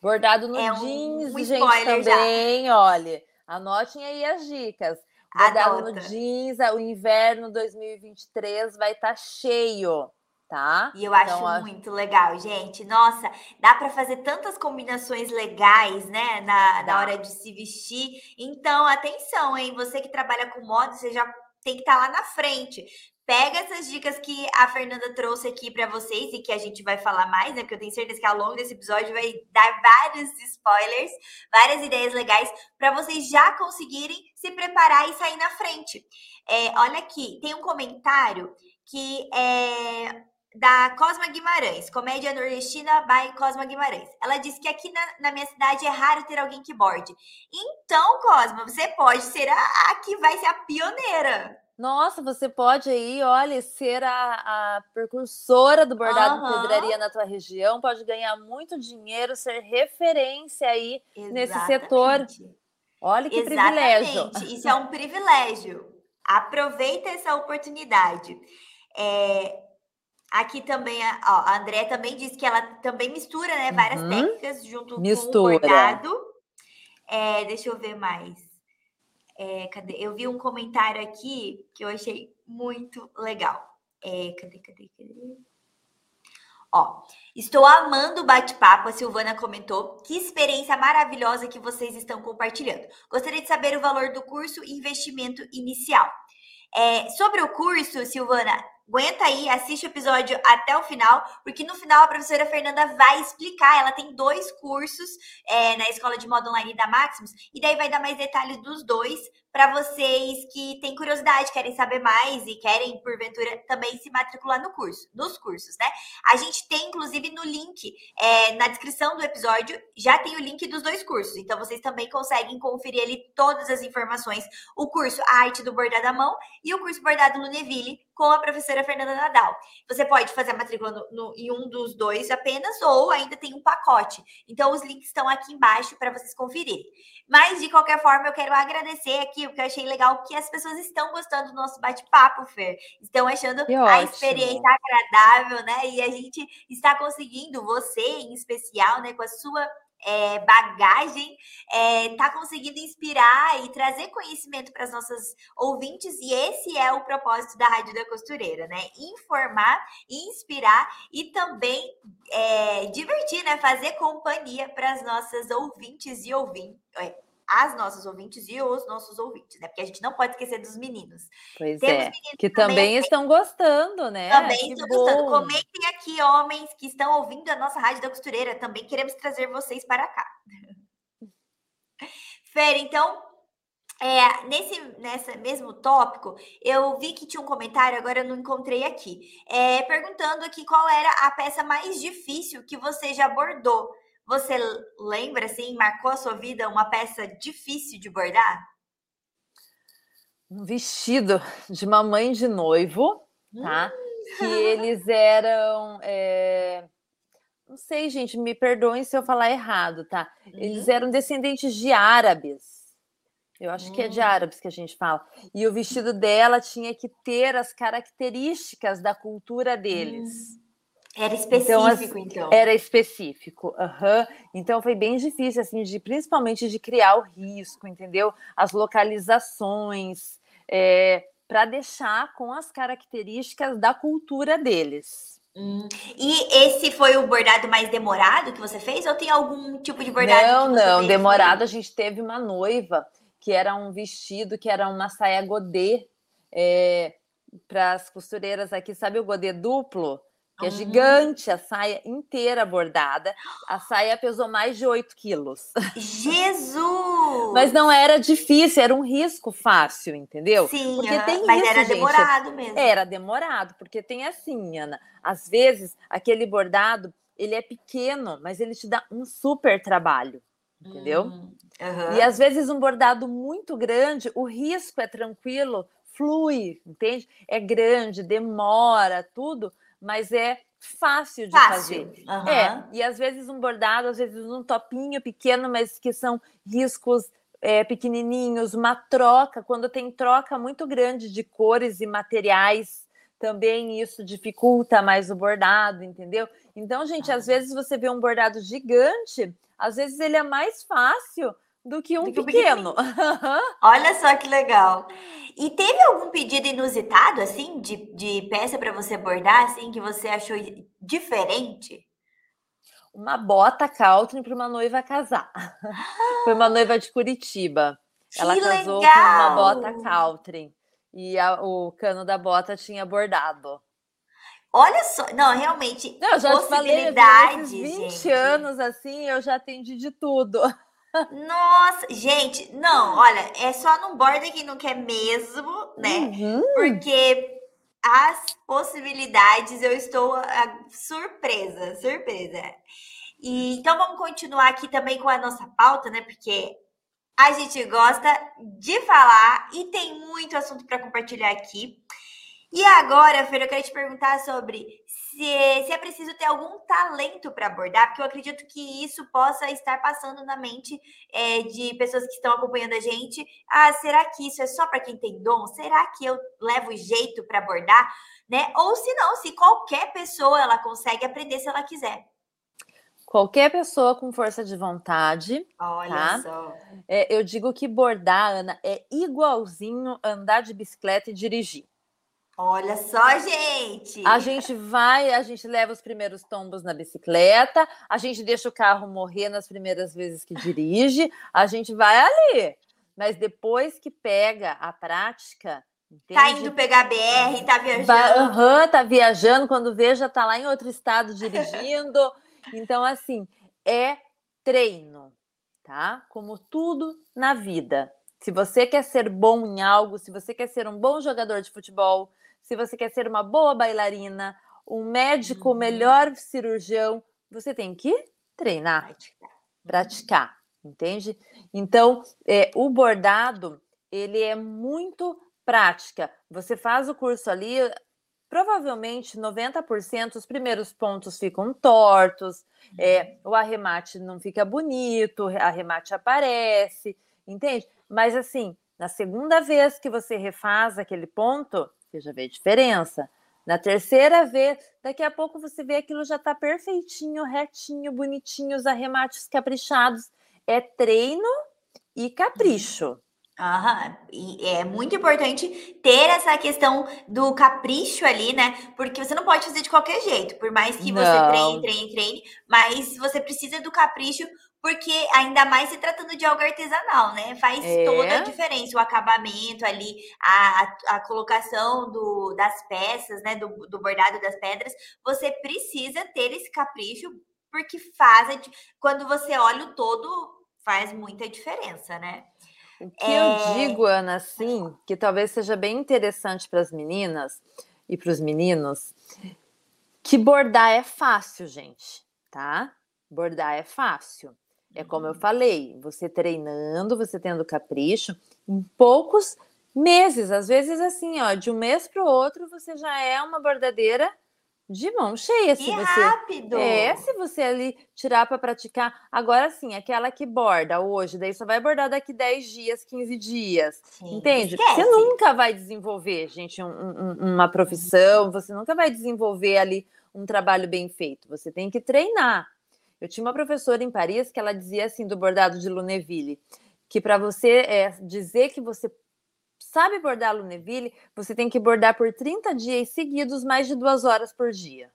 Bordado no é jeans, um gente, também, já. olha. Anotem aí as dicas. Bordado no jeans, o inverno 2023 vai estar tá cheio, tá? E eu então, acho muito legal, gente. Nossa, dá para fazer tantas combinações legais, né, na, na hora de se vestir. Então, atenção, hein? Você que trabalha com moda, você já tem que estar tá lá na frente. Pega essas dicas que a Fernanda trouxe aqui para vocês e que a gente vai falar mais, né? Porque eu tenho certeza que ao longo desse episódio vai dar vários spoilers, várias ideias legais para vocês já conseguirem se preparar e sair na frente. É, olha aqui, tem um comentário que é da Cosma Guimarães, comédia nordestina by Cosma Guimarães. Ela disse que aqui na, na, minha cidade é raro ter alguém que borde. Então, Cosma, você pode ser a, a que vai ser a pioneira. Nossa, você pode aí, olha, ser a, a precursora do bordado uhum. pedraria na tua região, pode ganhar muito dinheiro, ser referência aí Exatamente. nesse setor. Olha que Exatamente. privilégio. Isso é um privilégio. Aproveita essa oportunidade. É, aqui também, ó, a André também disse que ela também mistura né, várias uhum. técnicas junto mistura. com o bordado. É, deixa eu ver mais. É, cadê? Eu vi um comentário aqui que eu achei muito legal. É, cadê, cadê, cadê? Ó, estou amando o bate-papo, a Silvana comentou. Que experiência maravilhosa que vocês estão compartilhando. Gostaria de saber o valor do curso e investimento inicial. É, sobre o curso, Silvana, aguenta aí, assiste o episódio até o final, porque no final a professora Fernanda vai explicar. Ela tem dois cursos é, na escola de modo online da Maximus, e daí vai dar mais detalhes dos dois para vocês que têm curiosidade, querem saber mais e querem, porventura, também se matricular no curso, nos cursos, né? A gente tem, inclusive, no link, é, na descrição do episódio, já tem o link dos dois cursos. Então, vocês também conseguem conferir ali todas as informações. O curso A Arte do Bordado à Mão e o curso Bordado no Neville com a professora Fernanda Nadal. Você pode fazer a matrícula no, no, em um dos dois apenas, ou ainda tem um pacote. Então, os links estão aqui embaixo para vocês conferirem. Mas, de qualquer forma, eu quero agradecer aqui, porque eu achei legal que as pessoas estão gostando do nosso bate-papo, Fer. Estão achando a experiência agradável, né? E a gente está conseguindo, você em especial, né, com a sua é, bagagem, está é, conseguindo inspirar e trazer conhecimento para as nossas ouvintes, e esse é o propósito da Rádio da Costureira, né? Informar, inspirar e também é, divertir, né? Fazer companhia para as nossas ouvintes e ouvintes. As nossas ouvintes e os nossos ouvintes, né? Porque a gente não pode esquecer dos meninos. Pois Temos é, que também, também estão gostando, né? Também que estão bom. gostando. Comentem aqui, homens que estão ouvindo a nossa Rádio da Costureira. Também queremos trazer vocês para cá. [laughs] Fer, então, é, nesse nessa mesmo tópico, eu vi que tinha um comentário, agora eu não encontrei aqui, é, perguntando aqui qual era a peça mais difícil que você já abordou. Você lembra, assim, marcou a sua vida uma peça difícil de bordar? Um vestido de mamãe de noivo, tá? Hum. Que eles eram. É... Não sei, gente, me perdoem se eu falar errado, tá? Uhum. Eles eram descendentes de árabes. Eu acho que é de hum. árabes que a gente fala. E o vestido dela tinha que ter as características da cultura deles. Hum. Era específico, então. então. Era específico, uhum. então foi bem difícil, assim, de principalmente de criar o risco, entendeu? As localizações, é, para deixar com as características da cultura deles. Hum. E esse foi o bordado mais demorado que você fez, ou tem algum tipo de bordado? Não, não, demorado a gente teve uma noiva que era um vestido, que era uma saia godê. É, para as costureiras aqui, sabe o godê duplo? Que é gigante, a saia inteira bordada. A saia pesou mais de 8 quilos. Jesus! Mas não era difícil, era um risco fácil, entendeu? Sim, porque tem mas isso, era gente. demorado mesmo. Era demorado, porque tem assim, Ana, às vezes aquele bordado, ele é pequeno, mas ele te dá um super trabalho, entendeu? Hum, uhum. E às vezes um bordado muito grande, o risco é tranquilo, flui, entende? É grande, demora, tudo, mas é fácil de fácil. fazer. Uhum. É, e às vezes um bordado, às vezes um topinho pequeno, mas que são riscos é, pequenininhos, uma troca, quando tem troca muito grande de cores e materiais, também isso dificulta mais o bordado, entendeu? Então, gente, às vezes você vê um bordado gigante, às vezes ele é mais fácil do que um do que pequeno. [laughs] Olha só que legal. E teve algum pedido inusitado, assim, de, de peça para você bordar, assim, que você achou diferente? Uma bota Caltrin para uma noiva casar. [laughs] Foi uma noiva de Curitiba. Que Ela casou legal! com uma bota Caltrin. E a, o cano da bota tinha bordado. Olha só, não, realmente, não, eu já possibilidades, te falei, 20 gente. anos assim, eu já atendi de tudo. [laughs] Nossa, gente, não, olha, é só não borda quem não quer mesmo, né? Uhum. Porque as possibilidades eu estou ah, surpresa, surpresa. E, então vamos continuar aqui também com a nossa pauta, né? Porque A gente gosta de falar e tem muito assunto para compartilhar aqui. E agora, Fer, eu queria te perguntar sobre se, se é preciso ter algum talento para abordar, porque eu acredito que isso possa estar passando na mente é, de pessoas que estão acompanhando a gente. Ah, será que isso é só para quem tem dom? Será que eu levo jeito para abordar? Né? Ou se não, se qualquer pessoa ela consegue aprender se ela quiser. Qualquer pessoa com força de vontade. Olha tá? só. É, eu digo que bordar, Ana, é igualzinho andar de bicicleta e dirigir. Olha só, gente! A gente vai, a gente leva os primeiros tombos na bicicleta, a gente deixa o carro morrer nas primeiras vezes que dirige, a gente vai ali. Mas depois que pega a prática. Entende? Tá indo pegar BR, tá viajando. Aham, uhum, tá viajando, quando vê, já tá lá em outro estado dirigindo. [laughs] então, assim, é treino, tá? Como tudo na vida. Se você quer ser bom em algo, se você quer ser um bom jogador de futebol, se você quer ser uma boa bailarina, um médico, uhum. melhor cirurgião, você tem que treinar, praticar, entende? Então, é, o bordado, ele é muito prática. Você faz o curso ali, provavelmente 90% os primeiros pontos ficam tortos, é, uhum. o arremate não fica bonito, o arremate aparece, entende? Mas assim, na segunda vez que você refaz aquele ponto, você já vê a diferença. Na terceira vez, daqui a pouco você vê aquilo já está perfeitinho, retinho, bonitinho, os arremates caprichados. É treino e capricho. Aham, e é muito importante ter essa questão do capricho ali, né? Porque você não pode fazer de qualquer jeito, por mais que não. você treine, treine, treine, mas você precisa do capricho porque ainda mais se tratando de algo artesanal, né? Faz é. toda a diferença, o acabamento ali, a, a, colocação do, das peças, né? Do, do bordado das pedras. Você precisa ter esse capricho, porque faz, quando você olha o todo, faz muita diferença, né? O que é... eu digo, Ana, assim, que talvez seja bem interessante para as meninas e para os meninos, que bordar é fácil, gente, tá? Bordar é fácil. É como eu falei, você treinando, você tendo capricho, em poucos meses, às vezes assim, ó, de um mês para o outro, você já é uma bordadeira de mão cheia. Se que você, rápido! É, se você ali tirar para praticar. Agora sim, aquela que borda hoje, daí só vai bordar daqui 10 dias, 15 dias. Sim, entende? Esquece. Você nunca vai desenvolver, gente, um, um, uma profissão, você nunca vai desenvolver ali um trabalho bem feito. Você tem que treinar. Eu tinha uma professora em Paris que ela dizia assim do bordado de Luneville, que para você é, dizer que você sabe bordar Luneville, você tem que bordar por 30 dias seguidos, mais de duas horas por dia.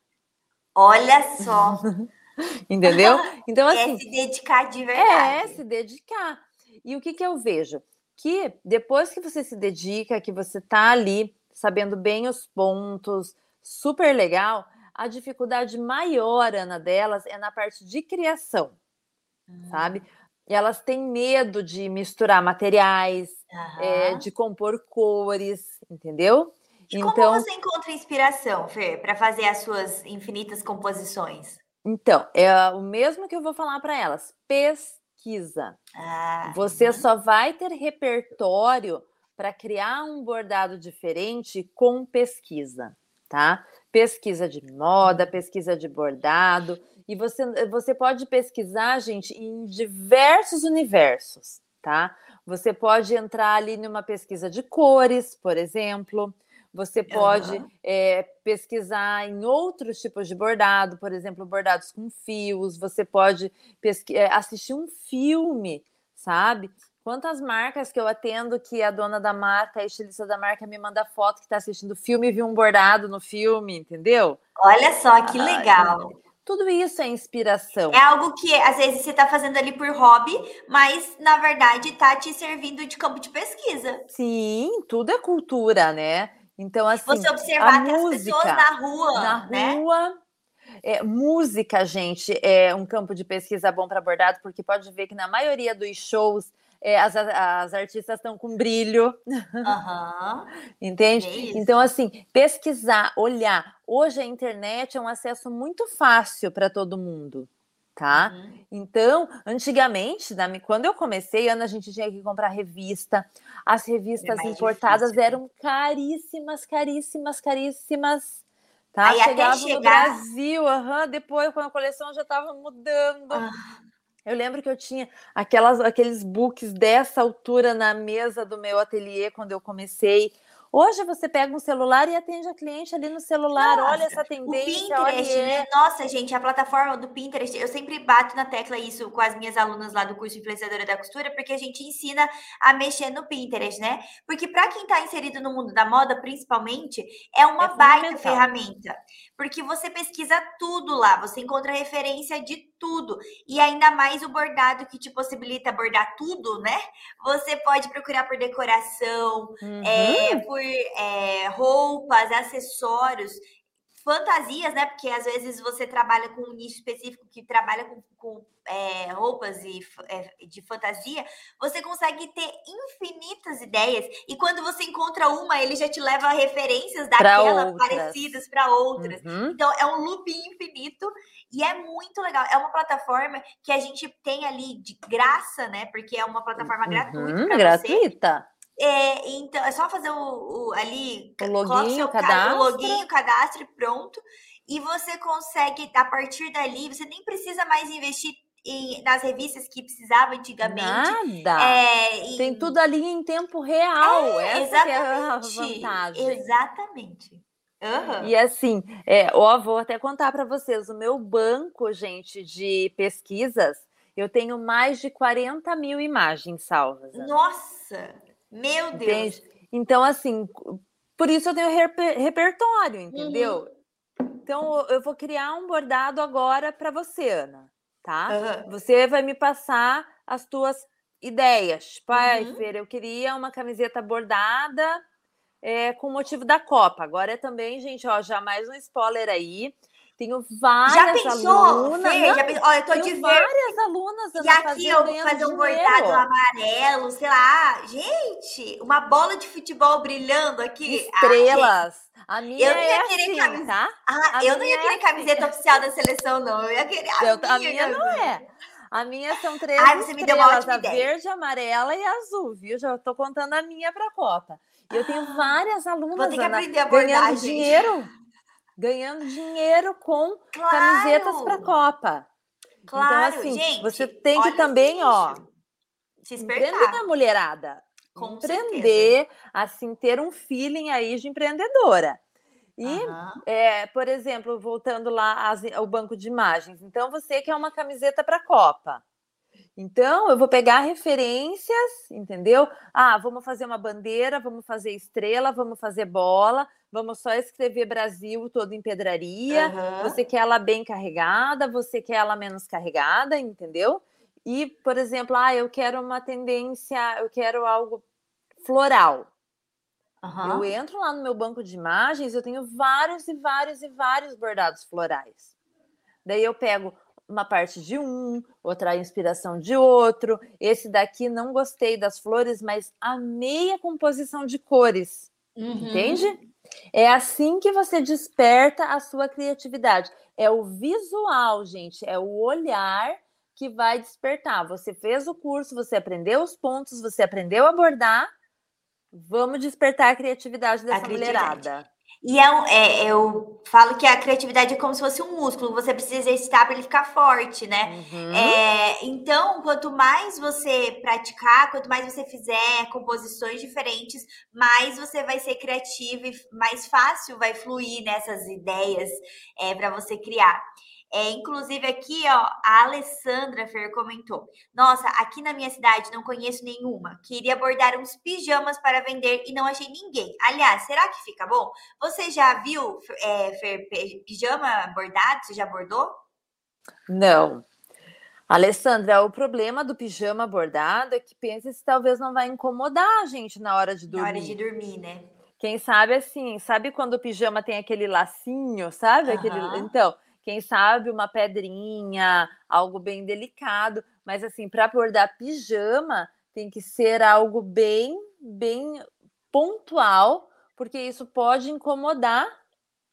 Olha só! [laughs] Entendeu? Então, é assim. É se dedicar de verdade. É, se dedicar. E o que, que eu vejo? Que depois que você se dedica, que você tá ali sabendo bem os pontos, super legal, a dificuldade maior, Ana, delas é na parte de criação, uhum. sabe? E elas têm medo de misturar materiais, uhum. é, de compor cores, entendeu? E então, como você encontra inspiração, Fer, para fazer as suas infinitas composições? Então, é o mesmo que eu vou falar para elas: pesquisa. Ah, você uhum. só vai ter repertório para criar um bordado diferente com pesquisa, tá? Pesquisa de moda, pesquisa de bordado, e você, você pode pesquisar, gente, em diversos universos, tá? Você pode entrar ali numa pesquisa de cores, por exemplo. Você pode uhum. é, pesquisar em outros tipos de bordado, por exemplo, bordados com fios. Você pode é, assistir um filme, sabe? Quantas marcas que eu atendo que a dona da marca, a estilista da marca, me manda foto que está assistindo o filme e viu um bordado no filme, entendeu? Olha só que legal. tudo isso é inspiração. É algo que às vezes você está fazendo ali por hobby, mas na verdade está te servindo de campo de pesquisa. Sim, tudo é cultura, né? Então, assim. Você observar as pessoas na rua. Na né? rua. É, música, gente, é um campo de pesquisa bom para bordado, porque pode ver que na maioria dos shows é, as, as artistas estão com brilho. Uhum. [laughs] Entende? É então, assim, pesquisar, olhar. Hoje a internet é um acesso muito fácil para todo mundo. tá? Uhum. Então, antigamente, quando eu comecei, Ana, a gente tinha que comprar revista. As revistas é importadas difícil, né? eram caríssimas, caríssimas, caríssimas. Tá? Aí Chegava chegar... no Brasil, uhum, depois, quando a coleção já estava mudando. Ah. Eu lembro que eu tinha aquelas, aqueles books dessa altura na mesa do meu ateliê quando eu comecei. Hoje você pega um celular e atende a cliente ali no celular. Nossa, olha essa tendência. O Pinterest, olha... né? Nossa, gente, a plataforma do Pinterest, eu sempre bato na tecla isso com as minhas alunas lá do curso Influenciadora da Costura, porque a gente ensina a mexer no Pinterest, né? Porque para quem está inserido no mundo da moda, principalmente, é uma é baita ferramenta. Porque você pesquisa tudo lá, você encontra referência de tudo. E ainda mais o bordado que te possibilita bordar tudo, né? Você pode procurar por decoração, uhum. é, por é, roupas, acessórios, fantasias, né? Porque às vezes você trabalha com um nicho específico que trabalha com, com é, roupas e, é, de fantasia, você consegue ter infinitas ideias. E quando você encontra uma, ele já te leva referências daquela parecidas para outras. Uhum. Então é um loop infinito e é muito legal. É uma plataforma que a gente tem ali de graça, né? Porque é uma plataforma uhum, gratuita. gratuita. Você. É, então, é só fazer o, o ali, o login, o cadastro. o login, o cadastro e pronto. E você consegue, a partir dali, você nem precisa mais investir em, nas revistas que precisava antigamente. Nada. É, em... Tem tudo ali em tempo real. É, Essa é a vantagem. Exatamente. Uhum. E assim, é, ó, vou até contar para vocês: o meu banco, gente, de pesquisas, eu tenho mais de 40 mil imagens salvas. Nossa! Meu Deus! Entende? Então, assim, por isso eu tenho reper repertório, entendeu? Uhum. Então, eu vou criar um bordado agora para você, Ana, tá? Uhum. Você vai me passar as tuas ideias. Pai, uhum. Fer, eu queria uma camiseta bordada é, com motivo da Copa. Agora é também, gente, ó, já mais um spoiler aí. Tenho várias já pensou, alunas. Fê, já pensou? Olha, eu tô de várias alunas. E aqui eu vou fazer um bordado amarelo, sei lá. Gente, uma bola de futebol brilhando aqui. Estrelas. Ah, a minha eu não ia é querer assim, camiseta. Tá? Ah, eu não ia é querer assim. camiseta oficial da seleção, não. Eu ia querer a eu, minha. A minha não é. A minha são três Ai, você estrelas, me deu uma ótima a ideia. verde, amarela e azul, viu? Já estou contando a minha para a Copa. Eu tenho várias alunas, Vou ter que aprender a bordar, ganhando gente. dinheiro ganhando dinheiro com claro. camisetas para Copa. Então, claro, então, assim, gente, você tem que também, ó, se empreender a mulherada. Com empreender, certeza. assim, ter um feeling aí de empreendedora. E, uhum. é, por exemplo, voltando lá ao banco de imagens. Então, você quer uma camiseta para a Copa. Então, eu vou pegar referências, entendeu? Ah, vamos fazer uma bandeira, vamos fazer estrela, vamos fazer bola, vamos só escrever Brasil todo em pedraria. Uhum. Você quer ela bem carregada, você quer ela menos carregada, entendeu? E, por exemplo, ah, eu quero uma tendência, eu quero algo floral. Uhum. Eu entro lá no meu banco de imagens, eu tenho vários e vários e vários bordados florais. Daí eu pego uma parte de um, outra inspiração de outro. Esse daqui não gostei das flores, mas amei a composição de cores. Uhum. Entende? É assim que você desperta a sua criatividade. É o visual, gente, é o olhar que vai despertar. Você fez o curso, você aprendeu os pontos, você aprendeu a abordar. Vamos despertar a criatividade dessa a mulherada. E é, é, eu falo que a criatividade é como se fosse um músculo, você precisa exercitar para ele ficar forte, né? Uhum. É, então, quanto mais você praticar, quanto mais você fizer composições diferentes, mais você vai ser criativo e mais fácil vai fluir nessas ideias é, para você criar. É, inclusive aqui, ó, a Alessandra Fer comentou: Nossa, aqui na minha cidade não conheço nenhuma. Queria bordar uns pijamas para vender e não achei ninguém. Aliás, será que fica bom? Você já viu, é, Fer, pijama bordado? Você já bordou? Não. Alessandra, o problema do pijama bordado é que pensa se talvez não vai incomodar a gente na hora de dormir. Na hora de dormir, né? Quem sabe assim, sabe quando o pijama tem aquele lacinho, sabe? Uhum. Aquele, então, quem sabe uma pedrinha, algo bem delicado, mas assim, para bordar pijama tem que ser algo bem, bem pontual, porque isso pode incomodar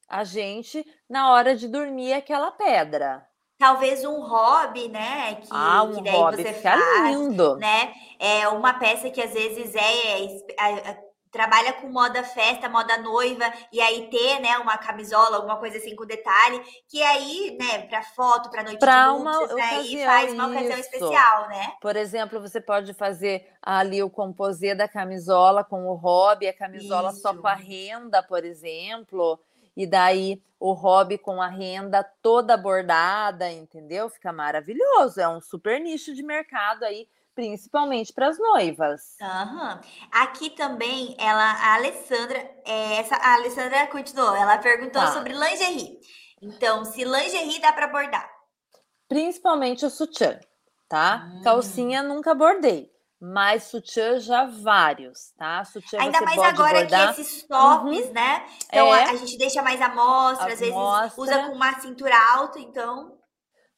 a gente na hora de dormir aquela pedra. talvez um hobby, né? Que, ah, um que daí hobby você fica faz, lindo. né? É uma peça que às vezes é, trabalha com moda festa, moda noiva, e aí ter, né, uma camisola, alguma coisa assim com detalhe, que aí, né, para foto, para noite pra de uma ocasião, aí faz uma ocasião isso. especial, né? Por exemplo, você pode fazer ali o composê da camisola com o hobby, a camisola Isso. só com a renda, por exemplo, e daí o hobby com a renda toda bordada, entendeu? Fica maravilhoso, é um super nicho de mercado aí principalmente para as noivas. Aham. Aqui também, ela, a Alessandra, é, essa, a Alessandra continuou, ela perguntou Tá. sobre lingerie. Então, se lingerie dá para bordar. Principalmente o sutiã, tá? Hum. Calcinha nunca bordei, mas sutiã já vários, tá? Sutiã Ainda mais agora bordar. que esses tops, né? Então É. a, a gente deixa mais à mostra, À às vezes mostra. usa com uma cintura alta, então.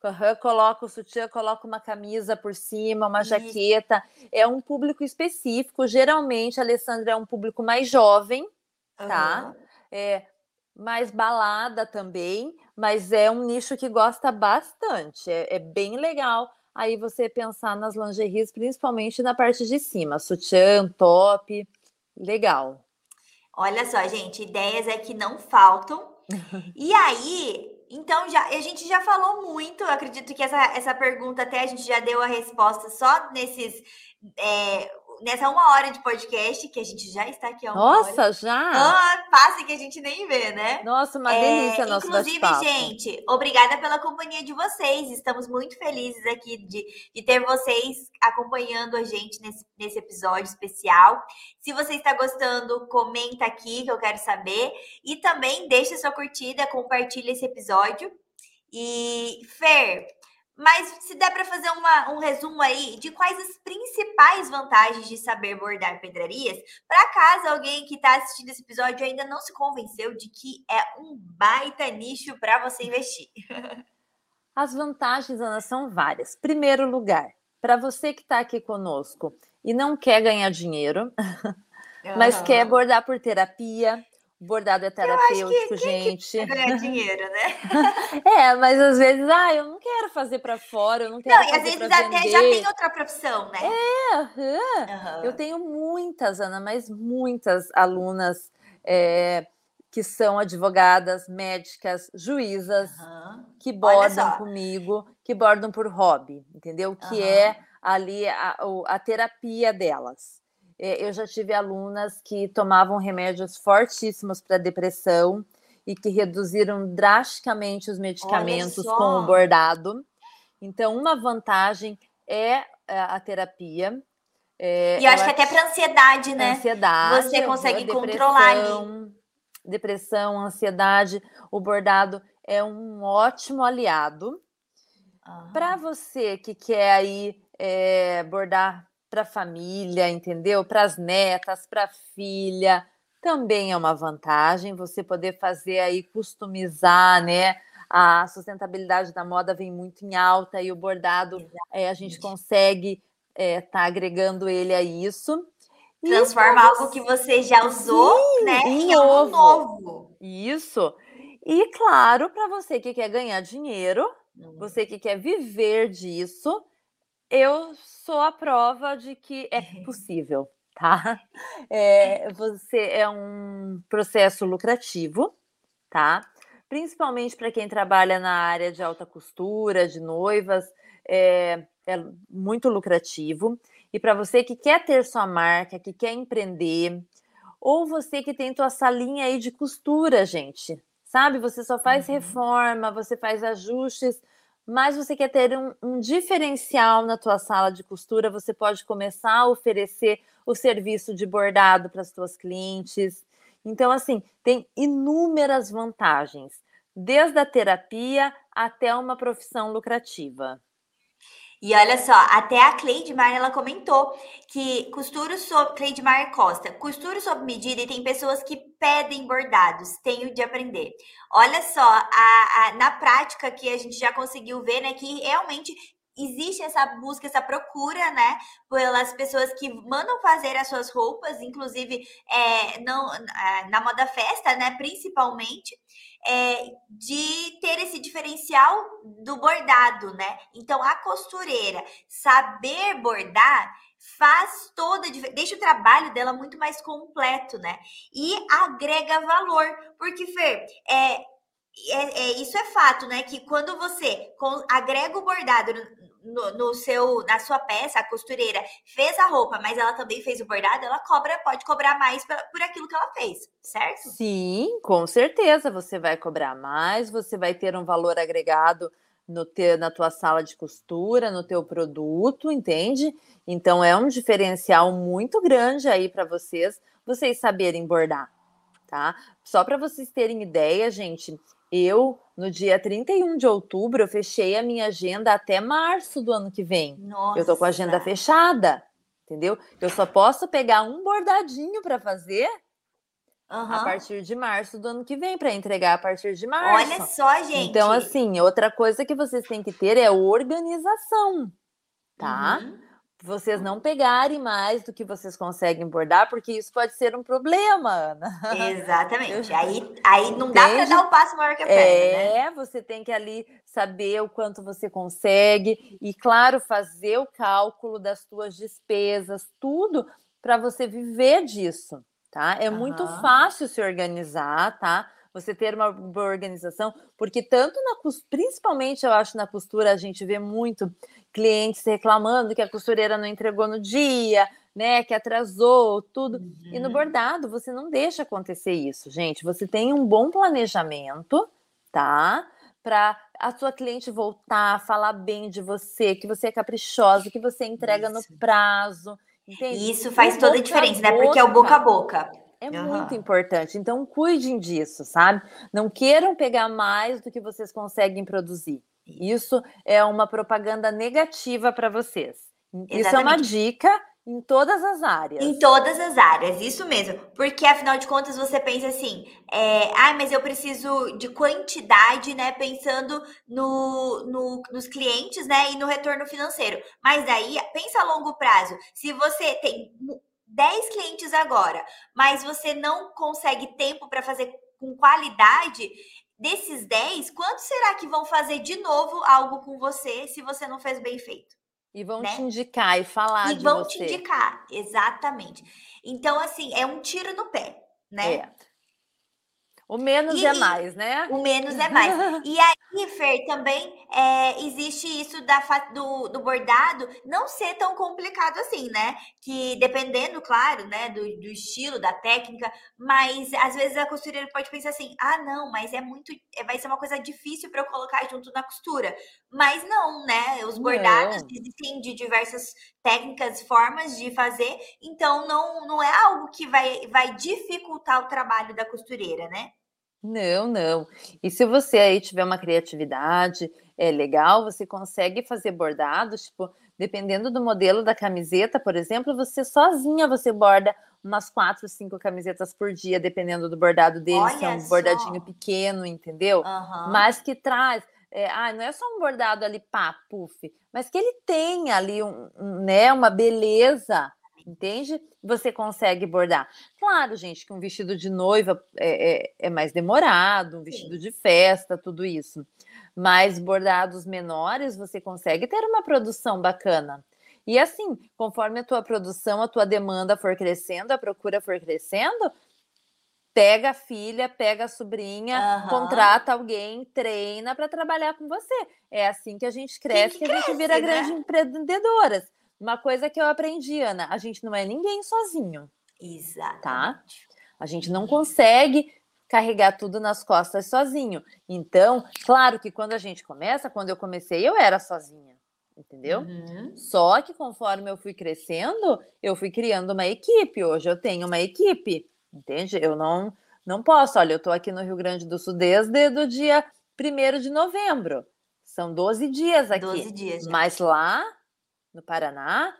Aham, Coloca o sutiã, coloca uma camisa por cima, uma Isso. jaqueta. É um público específico. Geralmente, a Alessandra é um público mais jovem, Tá. aham. é mais balada também, mas é um nicho que gosta bastante. É, é bem legal aí você pensar nas lingeries, principalmente na parte de cima, sutiã, top, legal. Olha só, gente, ideias é que não faltam. [laughs] E aí, então já a gente já falou muito. Eu acredito que essa, essa pergunta até a gente já deu a resposta só nesses é, nessa uma hora de podcast que a gente já está aqui há uma hora. Nossa, já? Ah, passa que a gente nem vê, né? Nossa, uma É, delícia nosso inclusive, gente, obrigada pela companhia de vocês. Estamos muito felizes aqui de, de ter vocês acompanhando a gente nesse, nesse episódio especial. Se você está gostando, comenta aqui que eu quero saber. E também deixa sua curtida, compartilha esse episódio. E, Fer, mas se der para fazer uma- um resumo aí de quais as principais vantagens de saber bordar pedrarias, para caso alguém que está assistindo esse episódio ainda não se convenceu de que é um baita nicho para você investir. [laughs] As vantagens, Ana, são várias. Primeiro lugar, para você que está aqui conosco e não quer ganhar dinheiro, [laughs] mas quer bordar por terapia, bordado é terapêutico, gente. Quer ganhar dinheiro, né? [laughs] É, mas às vezes, ah, eu não quero fazer para fora, eu não quero Não, e às fazer vezes até vender. já tem outra profissão, né? Aham. Aham. Eu tenho muitas, Ana, mas muitas alunas é, que são advogadas, médicas, juízas, Aham. que bordam comigo, que bordam por hobby, entendeu? Que é ali a, a terapia delas. É, Eu já tive alunas que tomavam remédios fortíssimos para depressão e que reduziram drasticamente os medicamentos com o bordado. Então, uma vantagem é a a terapia. É, E eu acho que até para ansiedade, né? ansiedade, Você consegue controlar ali. Depressão, ansiedade, o bordado é um ótimo aliado. Aham. Para você que quer aí é, bordar para a família, entendeu? Para as netas, para a filha, também é uma vantagem você poder fazer aí customizar, né? A sustentabilidade da moda vem muito em alta e o bordado é, a gente consegue estar tá agregando ele a isso. Transforma pra algo que você já usou, né, em algo novo. novo. Isso. E claro, para você que quer ganhar dinheiro, você que quer viver disso, eu sou a prova de que é [laughs] possível, tá? É, você é um processo lucrativo, tá? Principalmente para quem trabalha na área de alta costura, de noivas, é, é muito lucrativo. E para você que quer ter sua marca, que quer empreender, ou você que tem tua salinha aí de costura, gente, sabe? Você só faz Uhum. reforma, você faz ajustes, mas você quer ter um, um diferencial na tua sala de costura, você pode começar a oferecer o serviço de bordado para as tuas clientes. Então, assim, tem inúmeras vantagens, desde a terapia até uma profissão lucrativa. E olha só, até a Cleidmar, ela comentou que costuro sob... Cleidmar Costa, costuro sob medida e tem pessoas que pedem bordados, tenho de aprender. Olha só, a, a- na prática que a gente já conseguiu ver, né, que realmente existe essa busca, essa procura, né, pelas pessoas que mandam fazer as suas roupas, inclusive é, não, na moda festa, né, principalmente, é, de ter esse diferencial do bordado, né? Então, a costureira saber bordar faz toda deixa o trabalho dela muito mais completo, né? E agrega valor, porque, Fer, é, é, é, isso é fato, né? Que quando você agrega o bordado no, no, seu, na sua peça, a costureira fez a roupa, mas ela também fez o bordado, ela cobra, pode cobrar mais por, por aquilo que ela fez, certo? Sim, com certeza. Você vai cobrar mais, você vai ter um valor agregado no teu, na tua sala de costura, no teu produto, entende? Então é um diferencial muito grande aí para vocês, vocês saberem bordar, tá? Só para vocês terem ideia, gente, eu, no dia 31 de outubro, eu fechei a minha agenda até março do ano que vem. Nossa. Eu tô com a agenda fechada, entendeu? Eu só posso pegar um bordadinho para fazer uhum. a partir de março do ano que vem, para entregar a partir de março. Olha só, gente. Então, assim, outra coisa que vocês têm que ter é organização, tá? Uhum vocês não pegarem mais do que vocês conseguem bordar, porque isso pode ser um problema, Ana. Exatamente. Aí, aí não dá para dar o um passo maior que a perna. Né? É, né? você tem que ali saber o quanto você consegue e, claro, fazer o cálculo das suas despesas, tudo para você viver disso, tá? É uhum. muito fácil se organizar, tá? Você ter uma boa organização, porque tanto na principalmente eu acho na costura a gente vê muito clientes reclamando que a costureira não entregou no dia, né, que atrasou, tudo. Uhum. E no uhum. bordado você não deixa acontecer isso, gente. Você tem um bom planejamento, tá? Para a sua cliente voltar, falar bem de você, que você é caprichosa, que você entrega isso. no prazo. Entende? Isso faz toda a diferença, né? Porque é o boca a boca. É uhum. muito importante. Então, cuidem disso, sabe? Não queiram pegar mais do que vocês conseguem produzir. Isso é uma propaganda negativa para vocês. Exatamente. Isso é uma dica em todas as áreas. Em todas as áreas, isso mesmo. Porque afinal de contas você pensa assim, é, ah, mas eu preciso de quantidade, né? Pensando no, no, nos clientes, né? E no retorno financeiro. Mas daí, pensa a longo prazo. Se você tem 10 clientes agora, mas você não consegue tempo para fazer com qualidade, desses 10, quantos será que vão fazer de novo algo com você se você não fez bem feito? E vão né? te indicar e falar e de vão te indicar, exatamente. Então, assim, é um tiro no pé, né? É. O menos e, é mais, né? O menos é mais. e aí, Fer, também é, existe isso da, do, do, bordado não ser tão complicado assim, né? Que dependendo, claro, né, do, do, estilo, da técnica, mas às vezes a costureira pode pensar assim: ah, não, mas é muito. É, vai ser uma coisa difícil para eu colocar junto na costura. Mas não, né? Os bordados não. existem de diversas técnicas, formas de fazer, então não, não é algo que vai, vai dificultar o trabalho da costureira, né? Não, não. E se você aí tiver uma criatividade, é legal, você consegue fazer bordados, tipo, dependendo do modelo da camiseta, por exemplo, você sozinha você borda umas quatro, cinco camisetas por dia, dependendo do bordado dele, se é um só. bordadinho pequeno, entendeu? Uhum. Mas que traz. É, ah, não é só um bordado ali, pá, puff, mas que ele tem ali um, um né, uma beleza entende? Você consegue bordar. Claro, gente, que um vestido de noiva é, é, é mais demorado, um vestido Sim. de festa, tudo isso. Mas bordados menores, você consegue ter uma produção bacana. E assim, conforme a tua produção, a tua demanda for crescendo, a procura for crescendo, pega a filha, pega a sobrinha, uhum. contrata alguém, treina para trabalhar com você. É assim que a gente cresce, que, que, a gente vira né? grandes empreendedoras. Uma coisa que eu aprendi, Ana, a gente não é ninguém sozinho. Exato. Tá? A gente não consegue carregar tudo nas costas sozinho. Então, claro que quando a gente começa, quando eu comecei, eu era sozinha, entendeu? Uhum. Só que conforme eu fui crescendo, eu fui criando uma equipe. Hoje eu tenho uma equipe, entende? Eu não não posso. Olha, eu estou aqui no Rio Grande do Sul desde o dia 1 de novembro. São 12 dias aqui. 12 dias. Já. Mas lá no Paraná,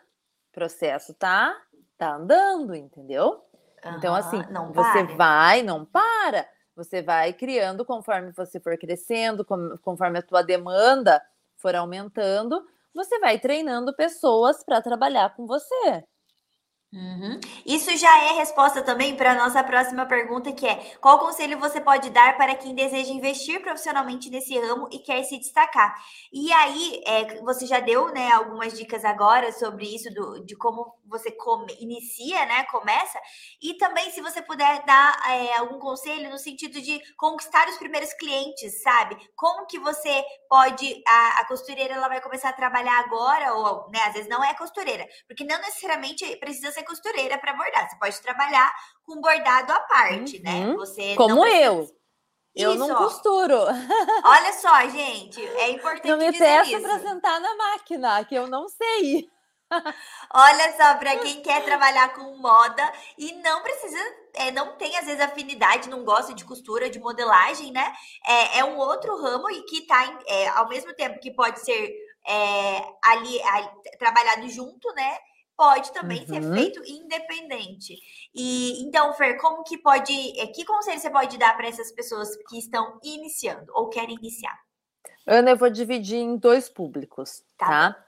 o processo tá, tá andando, entendeu? Uhum, então, assim, não você vai, não para, você vai criando conforme você for crescendo, conforme a tua demanda for aumentando, você vai treinando pessoas para trabalhar com você. Uhum. Isso já é resposta também para a nossa próxima pergunta, que é qual conselho você pode dar para quem deseja investir profissionalmente nesse ramo e quer se destacar? E aí, é, você já deu né, algumas dicas agora sobre isso, do, de como você come, inicia, né? Começa, e também se você puder dar é, algum conselho no sentido de conquistar os primeiros clientes, sabe? Como que você pode, a, a costureira ela vai começar a trabalhar agora, ou né, às vezes não é costureira, porque não necessariamente precisa ser ser costureira para bordar. Você pode trabalhar com bordado à parte, né? uhum. né? Você Como eu. Eu isso, não costuro. [laughs] Olha só, gente, é importante Não me peça para sentar na máquina, que eu não sei. [laughs] Olha só, para quem quer trabalhar com moda e não precisa, é, não tem às vezes afinidade, não gosta de costura, de modelagem, né? É, é um outro ramo e que tá é, ao mesmo tempo que pode ser é, ali, ali trabalhado junto, né? Pode também uhum. ser feito independente. E então, Fer, como que pode, eh, que conselho você pode dar para essas pessoas que estão iniciando ou querem iniciar? Ana, eu vou dividir em dois públicos, tá? tá?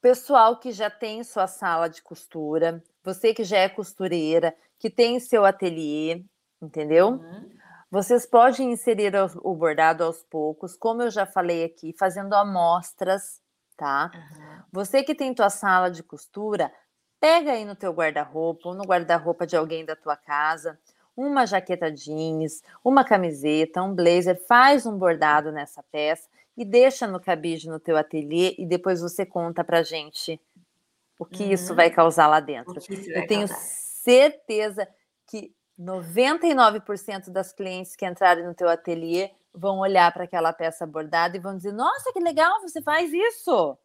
Pessoal que já tem sua sala de costura, você que já é costureira, que tem seu ateliê, entendeu? Uhum. Vocês podem inserir o bordado aos poucos, como eu já falei aqui, fazendo amostras tá? Uhum. Você que tem tua sala de costura, pega aí no teu guarda-roupa ou no guarda-roupa de alguém da tua casa, uma jaqueta jeans, uma camiseta, um blazer, faz um bordado nessa peça e deixa no cabide no teu ateliê e depois você conta pra gente o que uhum. isso vai causar lá dentro. Eu tenho causar. certeza que 99% das clientes que entrarem no teu ateliê vão olhar para aquela peça bordada e vão dizer: Nossa, que legal, você faz isso.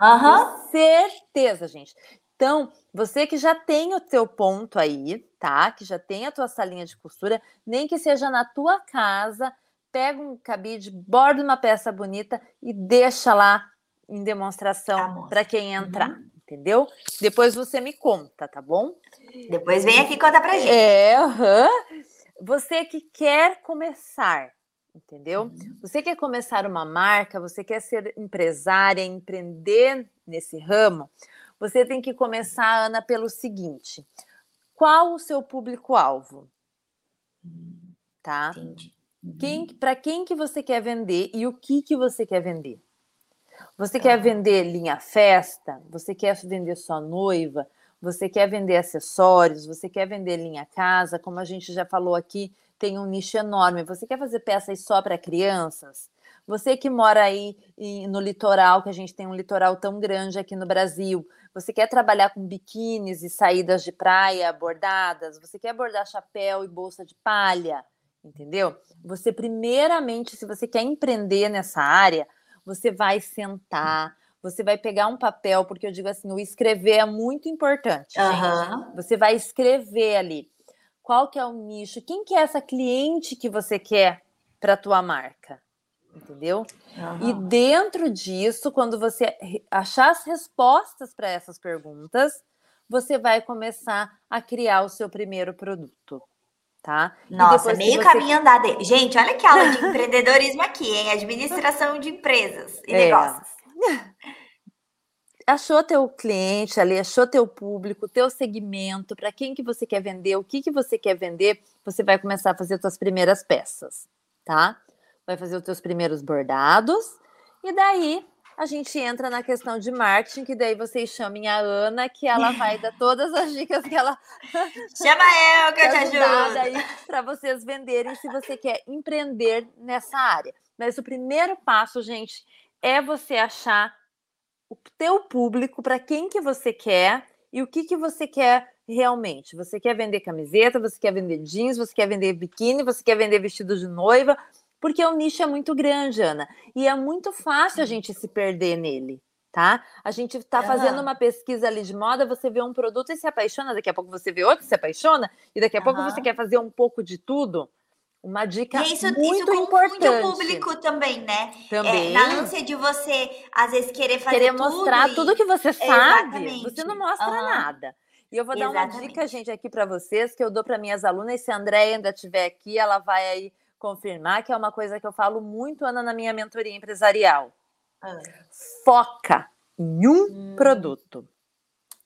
Uhum. certeza, gente. Então, você que já tem o teu ponto aí, tá? Que já tem a tua salinha de costura, nem que seja na tua casa, pega um cabide, borda uma peça bonita e deixa lá em demonstração para quem entrar, uhum. entendeu? Depois você me conta, tá bom? Depois vem aqui contar pra gente. É, uhum. você que quer começar, entendeu? Uhum. Você quer começar uma marca, você quer ser empresária, empreender nesse ramo, você tem que começar, Ana, pelo seguinte: qual o seu público-alvo? Tá? Entendi. Quem, uhum. para quem que você quer vender e o que que você quer vender? Você tá. quer vender linha festa? Você quer vender só noiva? Você quer vender acessórios? Você quer vender linha casa? Como a gente já falou aqui, tem um nicho enorme. Você quer fazer peças só para crianças? Você que mora aí no litoral, que a gente tem um litoral tão grande aqui no Brasil, você quer trabalhar com biquínis e saídas de praia bordadas? Você quer bordar chapéu e bolsa de palha? Entendeu? Você, primeiramente, se você quer empreender nessa área, você vai sentar, você vai pegar um papel, porque eu digo assim, o escrever é muito importante. Uhum. Você vai escrever ali qual que é o nicho, quem que é essa cliente que você quer para a tua marca, entendeu? Uhum. E dentro disso, quando você achar as respostas para essas perguntas, você vai começar a criar o seu primeiro produto. Tá? Nossa, meio você... caminho andado. Gente, olha que aula de empreendedorismo aqui, hein? Administração de empresas e [laughs] é. negócios. [laughs] achou teu cliente ali, achou teu público, teu segmento, para quem que você quer vender, o que que você quer vender, você vai começar a fazer suas primeiras peças, tá? Vai fazer os teus primeiros bordados e daí a gente entra na questão de marketing, que daí vocês chamem a Ana, que ela vai dar todas as dicas que ela [laughs] chama eu que eu te ajudo aí para vocês venderem se você quer empreender nessa área. Mas o primeiro passo, gente, é você achar o teu público, para quem que você quer e o que que você quer realmente. Você quer vender camiseta, você quer vender jeans, você quer vender biquíni, você quer vender vestido de noiva, porque o nicho é muito grande, Ana, e é muito fácil a gente se perder nele. Tá? A gente está fazendo uma pesquisa ali de moda, você vê um produto e se apaixona, daqui a pouco você vê outro e se apaixona, e daqui a uhum. pouco você quer fazer um pouco de tudo. Uma dica e isso, muito isso importante. o público também, né? Também. É, na ânsia de você, às vezes, querer fazer querer tudo. Querer mostrar e... tudo que você sabe, Exatamente. você não mostra uhum. nada. E eu vou dar Exatamente. uma dica, gente, aqui para vocês, que eu dou para minhas alunas. Se a Andréia ainda estiver aqui, ela vai aí confirmar, que é uma coisa que eu falo muito, Ana, na minha mentoria empresarial. Uhum. Foca. em um hum, produto,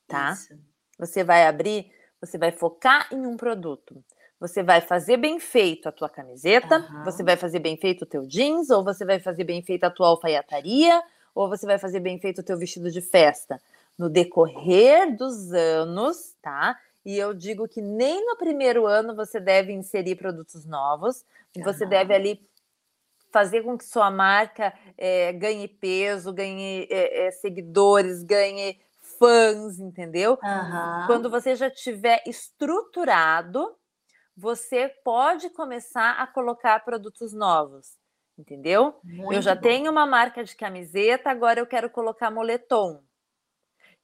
tá? Isso. Você vai abrir, você vai focar em um produto. Você vai fazer bem feito a tua camiseta, uhum. você vai fazer bem feito o teu jeans, ou você vai fazer bem feito a tua alfaiataria, ou você vai fazer bem feito o teu vestido de festa. No decorrer dos anos, tá? E eu digo que nem no primeiro ano você deve inserir produtos novos, uhum. você deve ali fazer com que sua marca é, ganhe peso, ganhe é, é, seguidores, ganhe fãs, entendeu? Uhum. Quando você já tiver estruturado, você pode começar a colocar produtos novos, entendeu? Muito eu já bom. tenho uma marca de camiseta, agora eu quero colocar moletom.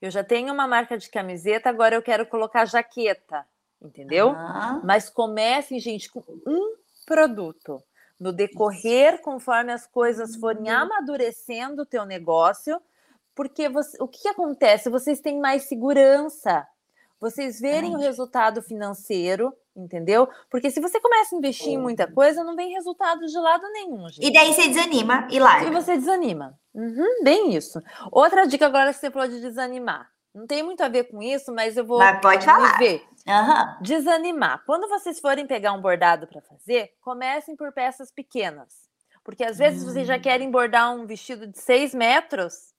Eu já tenho uma marca de camiseta, agora eu quero colocar jaqueta, entendeu? Uhum. Mas comecem, gente, com um produto. No decorrer, conforme as coisas forem uhum. amadurecendo o teu negócio, porque você, o que, que acontece? Vocês têm mais segurança, vocês verem o resultado financeiro, entendeu? Porque se você começa a investir em muita coisa, não vem resultado de lado nenhum. Gente. E daí você desanima e larga. E você desanima. Uhum, bem isso. Outra dica agora que você falou de desanimar. Não tem muito a ver com isso, mas eu vou mas pode falar. ver. Uhum. Desanimar. Quando vocês forem pegar um bordado para fazer, comecem por peças pequenas. Porque às vezes vocês já hum. querem bordar um vestido de seis metros,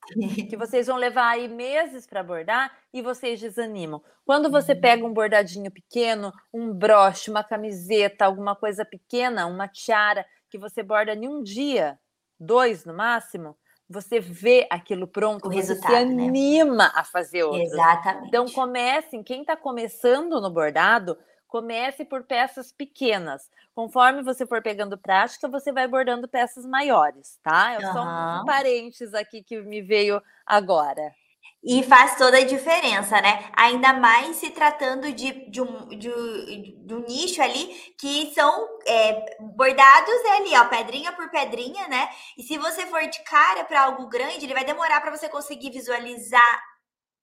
que [laughs] vocês vão levar aí meses para bordar e vocês desanimam. Quando você uhum. pega um bordadinho pequeno, um broche, uma camiseta, alguma coisa pequena, uma tiara, que você borda em um dia, dois no máximo, você vê aquilo pronto, o você se né? anima né? a fazer outro. Exatamente. Então comecem, quem está começando no bordado, Comece por peças pequenas. Conforme você for pegando prática, você vai bordando peças maiores, tá? É uhum. só um parênteses aqui que me veio agora. E faz toda a diferença, né? Ainda mais se tratando de, de, um, de, de um nicho ali que são é, bordados ali, ó, pedrinha por pedrinha, né? E se você for de cara para algo grande, ele vai demorar para você conseguir visualizar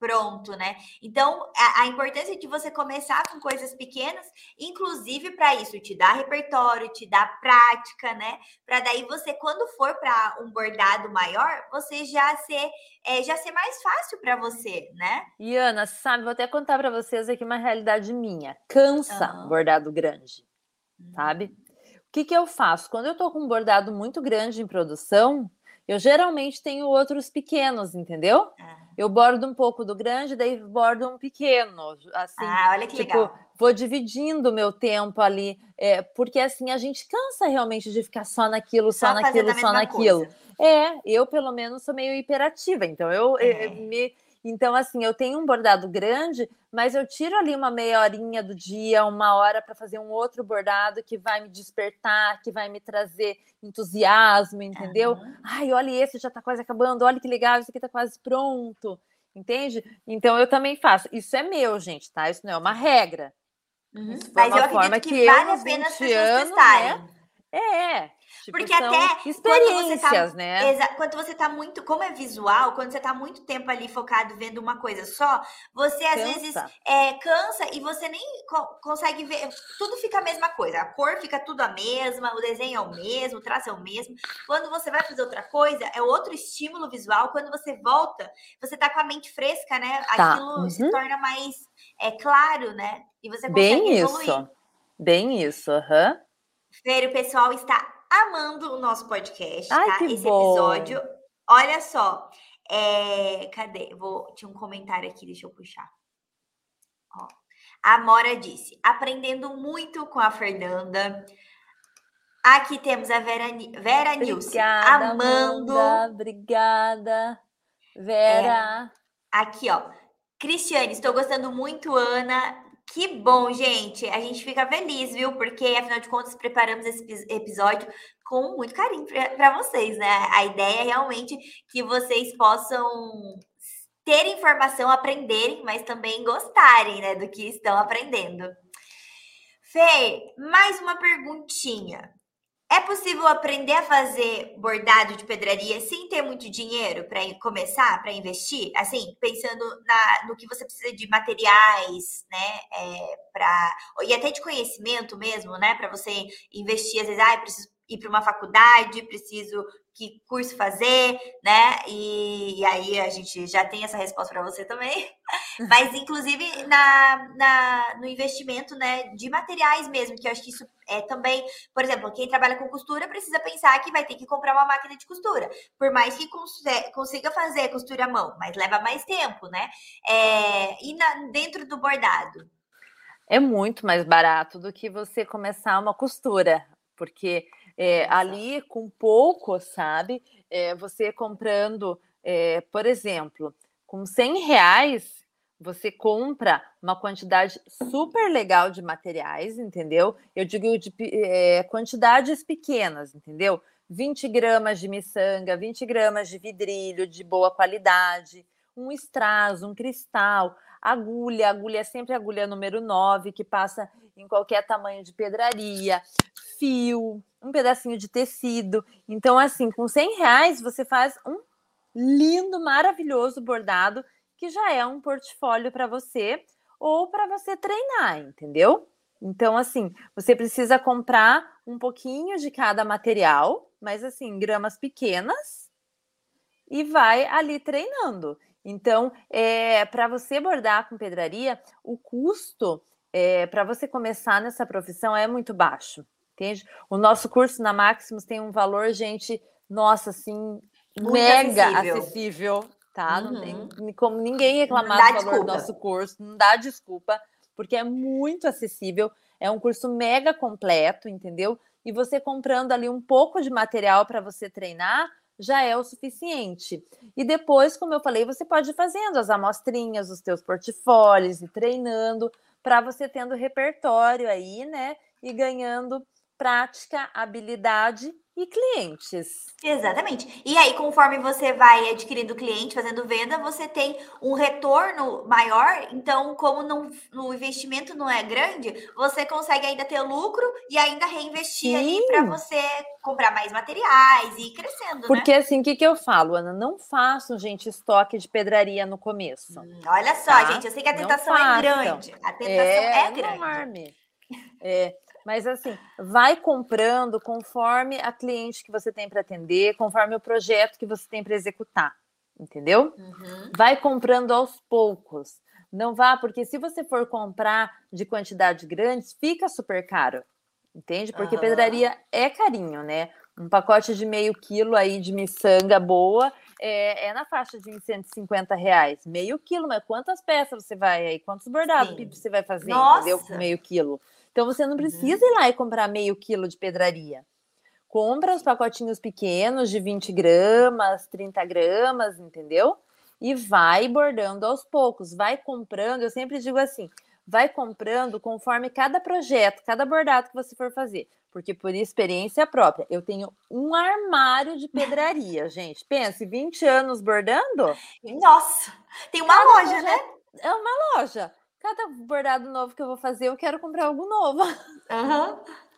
pronto, né? Então, a, a, importância de você começar com coisas pequenas, inclusive para isso, te dá repertório, te dá prática, né? Para daí você, quando for para um bordado maior, você já ser, é, já ser mais fácil para você, né? E Ana, sabe, vou até contar para vocês aqui uma realidade minha. Cansa uhum. bordado grande, uhum. sabe? O que, que eu faço? Quando eu tô com um bordado muito grande em produção, eu geralmente tenho outros pequenos, entendeu? Ah. Eu bordo um pouco do grande, daí bordo um pequeno. Assim, ah, olha que tipo, legal. Vou dividindo o meu tempo ali, é, porque assim a gente cansa realmente de ficar só naquilo, só, só naquilo, só naquilo. Coisa. É, eu pelo menos sou meio hiperativa, então eu, é. eu me então, assim, eu tenho um bordado grande, mas eu tiro ali uma meia horinha do dia, uma hora para fazer um outro bordado que vai me despertar, que vai me trazer entusiasmo, entendeu? Uhum. Ai, olha esse já está quase acabando, olha que legal, esse aqui está quase pronto, entende? Então eu também faço. Isso é meu, gente, tá? Isso não é uma regra. Uhum. Mas eu acredito que, que vale a pena as pessoas anos, testarem. Né? É, Tipo, Porque até experiências, quando você tá, né? Quando você tá muito, como é visual, quando você tá muito tempo ali focado vendo uma coisa só, você às cansa. vezes é, cansa e você nem co consegue ver. Tudo fica a mesma coisa. A cor fica tudo a mesma, o desenho é o mesmo, o traço é o mesmo. Quando você vai fazer outra coisa, é outro estímulo visual. Quando você volta, você tá com a mente fresca, né? Tá. Aquilo uhum. se torna mais é, claro, né? E você consegue Bem evoluir. isso. Bem isso, aham. Uhum. Fer, o pessoal está amando o nosso podcast, Ai, tá? Esse bom. episódio. Olha só. É... Cadê? Vou... Tinha um comentário aqui, deixa eu puxar. Ó. A Mora disse: aprendendo muito com a Fernanda. Aqui temos a Vera, Vera Nilce. Amando. Amanda, obrigada. Vera. É, aqui, ó. Cristiane, estou gostando muito, Ana. Que bom, gente. A gente fica feliz, viu? Porque, afinal de contas, preparamos esse episódio com muito carinho para vocês, né? A ideia é realmente que vocês possam ter informação, aprenderem, mas também gostarem, né, do que estão aprendendo. Fê, mais uma perguntinha. É possível aprender a fazer bordado de pedraria sem ter muito dinheiro para começar, para investir? Assim, pensando na, no que você precisa de materiais, né? É, pra, e até de conhecimento mesmo, né? Para você investir, às vezes, ah, preciso ir para uma faculdade, preciso que curso fazer, né? E, e, aí a gente já tem essa resposta para você também. [laughs] Mas, inclusive, na, na, no investimento né, de materiais mesmo, que eu acho que isso é também, por exemplo, quem trabalha com costura precisa pensar que vai ter que comprar uma máquina de costura. Por mais que consiga fazer costura à mão, mas leva mais tempo, né? É, e na, dentro do bordado? É muito mais barato do que você começar uma costura, porque é, ali com pouco, sabe? É, você comprando, é, por exemplo, com 100 reais, você compra uma quantidade super legal de materiais, entendeu? Eu digo de quantidades pequenas, entendeu? 20 gramas de miçanga, 20 gramas de vidrilho de boa qualidade, um strass, um cristal, agulha, agulha é sempre agulha número 9, que passa em qualquer tamanho de pedraria, fio, um pedacinho de tecido. Então, assim, com 100 reais você faz um lindo, maravilhoso bordado que já é um portfólio para você ou para você treinar, entendeu? Então, assim, você precisa comprar um pouquinho de cada material, mas assim, gramas pequenas, e vai ali treinando. Então, é, para você bordar com pedraria, o custo é, para você começar nessa profissão é muito baixo entende? O nosso curso na Maximus tem um valor, gente, nossa, assim, Muito mega acessível, acessível tá? Uhum. Não tem como ninguém reclamar do valor desculpa. do nosso curso, não dá desculpa, porque é muito acessível, é um curso mega completo, entendeu? E você comprando ali um pouco de material para você treinar, já é o suficiente. E depois, como eu falei, você pode ir fazendo as amostrinhas, os teus portfólios e treinando para você tendo repertório aí, né? E ganhando prática, habilidade e clientes. Exatamente. E aí, conforme você vai adquirindo cliente, fazendo venda, você tem um retorno maior. Então, como não, o investimento não é grande, você consegue ainda ter lucro e ainda reinvestir Sim. aí para você comprar mais materiais e ir crescendo. Porque né? assim, o que, que eu falo, Ana? Não façam, gente, estoque de pedraria no começo. Hum, olha só, tá? gente, eu sei que a tentação é grande. A tentação é, é grande. Enorme. É, mas assim, vai comprando conforme a cliente que você tem para atender, conforme o projeto que você tem para executar, entendeu? Uhum. Vai comprando aos poucos. Não vá, porque se você for comprar de quantidade grande, fica super caro. Entende? Porque uhum. pedraria é carinho, né? Um pacote de meio quilo aí de miçanga boa é, é, na faixa de 150 reais. Meio quilo, mas quantas peças você vai aí? Quantos bordados você vai fazer, Nossa. entendeu? Com meio quilo. Então você não uhum. precisa ir lá e comprar meio quilo de pedraria. Compra os pacotinhos pequenos de 20 gramas, 30 gramas, entendeu? E vai bordando aos poucos, vai comprando. Eu sempre digo assim: vai comprando conforme cada projeto, cada bordado que você for fazer. Porque por experiência própria, eu tenho um armário de pedraria, [laughs] gente. Pense, 20 anos bordando? Nossa, tem uma cada loja, né? É uma loja cada bordado novo que eu vou fazer, eu quero comprar algo novo. Uhum. [laughs]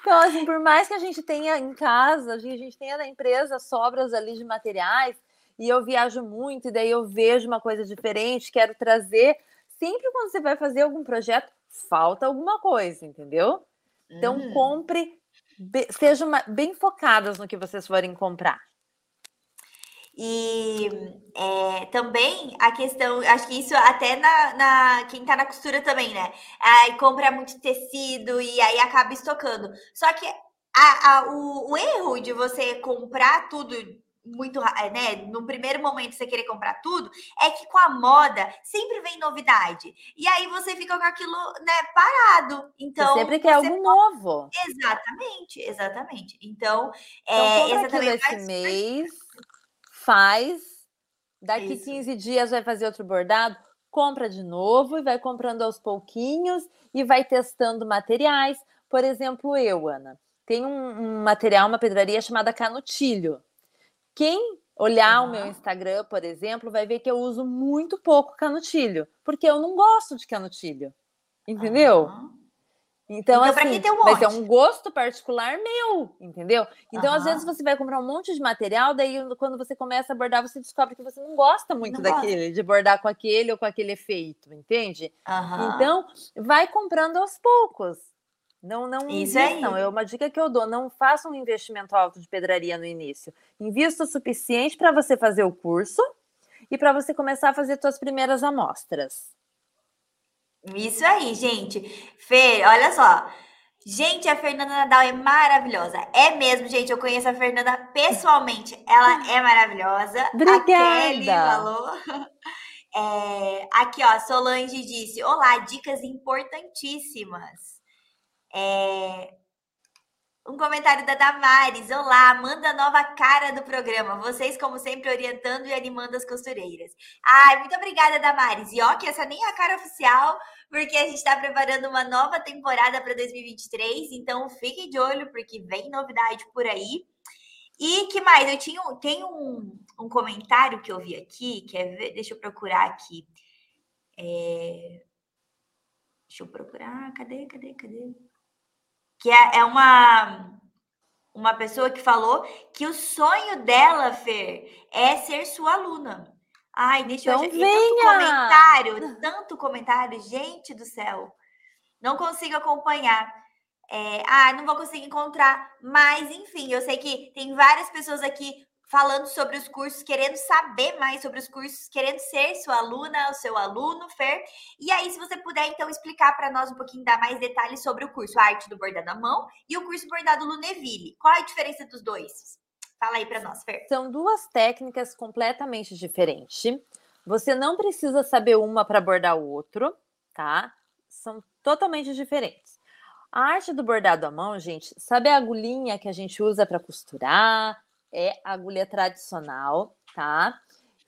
Então, assim, por mais que a gente tenha em casa, a gente tenha na empresa sobras ali de materiais, e eu viajo muito, e daí eu vejo uma coisa diferente, quero trazer. Sempre quando você vai fazer algum projeto, falta alguma coisa, entendeu? Então, uhum. compre, sejam bem focadas no que vocês forem comprar. E é, também a questão, acho que isso até na, na quem tá na costura também, né? Aí compra muito tecido e aí acaba estocando. Só que a, a, o, o erro de você comprar tudo muito, é, né? No primeiro momento você querer comprar tudo, é que com a moda sempre vem novidade. E aí você fica com aquilo, né, parado. Então, você sempre quer algo pode... novo. Exatamente, exatamente. Então, então é exatamente esse mês faz, daqui Isso. 15 dias vai fazer outro bordado, compra de novo e vai comprando aos pouquinhos e vai testando materiais. Por exemplo, eu, Ana, tenho um, um material, uma pedraria chamada Canutilho. Quem olhar uhum. o meu Instagram, por exemplo, vai ver que eu uso muito pouco canutilho, porque eu não gosto de canutilho. Entendeu? Uhum. Então, então assim, um mas é um gosto particular meu, entendeu? Então, uhum. às vezes, você vai comprar um monte de material, daí quando você começa a bordar, você descobre que você não gosta muito não daquele, gosta. de bordar com aquele ou com aquele efeito, entende? Uhum. Então, vai comprando aos poucos. Não, não Isso invistam. É uma dica que eu dou: não faça um investimento alto de pedraria no início. Invista o suficiente para você fazer o curso e para você começar a fazer suas primeiras amostras. Isso aí, gente. Olha só. Gente, a Fernanda Nadal é maravilhosa. É mesmo, gente. Eu conheço a Fernanda pessoalmente. Ela é maravilhosa. Obrigada. A Kelly falou. [laughs] É, aqui, ó, Solange disse: Olá, dicas importantíssimas. É, um comentário da Damares. Olá, manda nova cara do programa. Vocês, como sempre, orientando e animando as costureiras. Ai, muito obrigada, Damares. E ó, que essa nem é a cara oficial, porque a gente está preparando uma nova temporada para 2023. Então, fiquem de olho, porque vem novidade por aí. E que mais? Eu tinha, tem um, um comentário que eu vi aqui, que é. Deixa eu procurar aqui. É, deixa eu procurar. Cadê, cadê, cadê? Que é, é uma uma pessoa que falou que o sonho dela, Fer, é ser sua aluna. Ai, deixa então eu ver tanto comentário, tanto comentário, gente do céu. Não consigo acompanhar. É, ah, não vou conseguir encontrar. Mas, enfim, eu sei que tem várias pessoas aqui falando sobre os cursos, querendo saber mais sobre os cursos, querendo ser sua aluna, o seu aluno, Fer. E aí, se você puder, então, explicar para nós um pouquinho, dar mais detalhes sobre o curso Arte do Bordado à Mão e o curso Bordado Luneville. Qual a diferença dos dois? Fala aí para nós, Fer. São duas técnicas completamente diferentes. Você não precisa saber uma para bordar o outro, tá? São totalmente diferentes. A arte do bordado à mão, gente, sabe a agulhinha que a gente usa para costurar, é agulha tradicional, tá?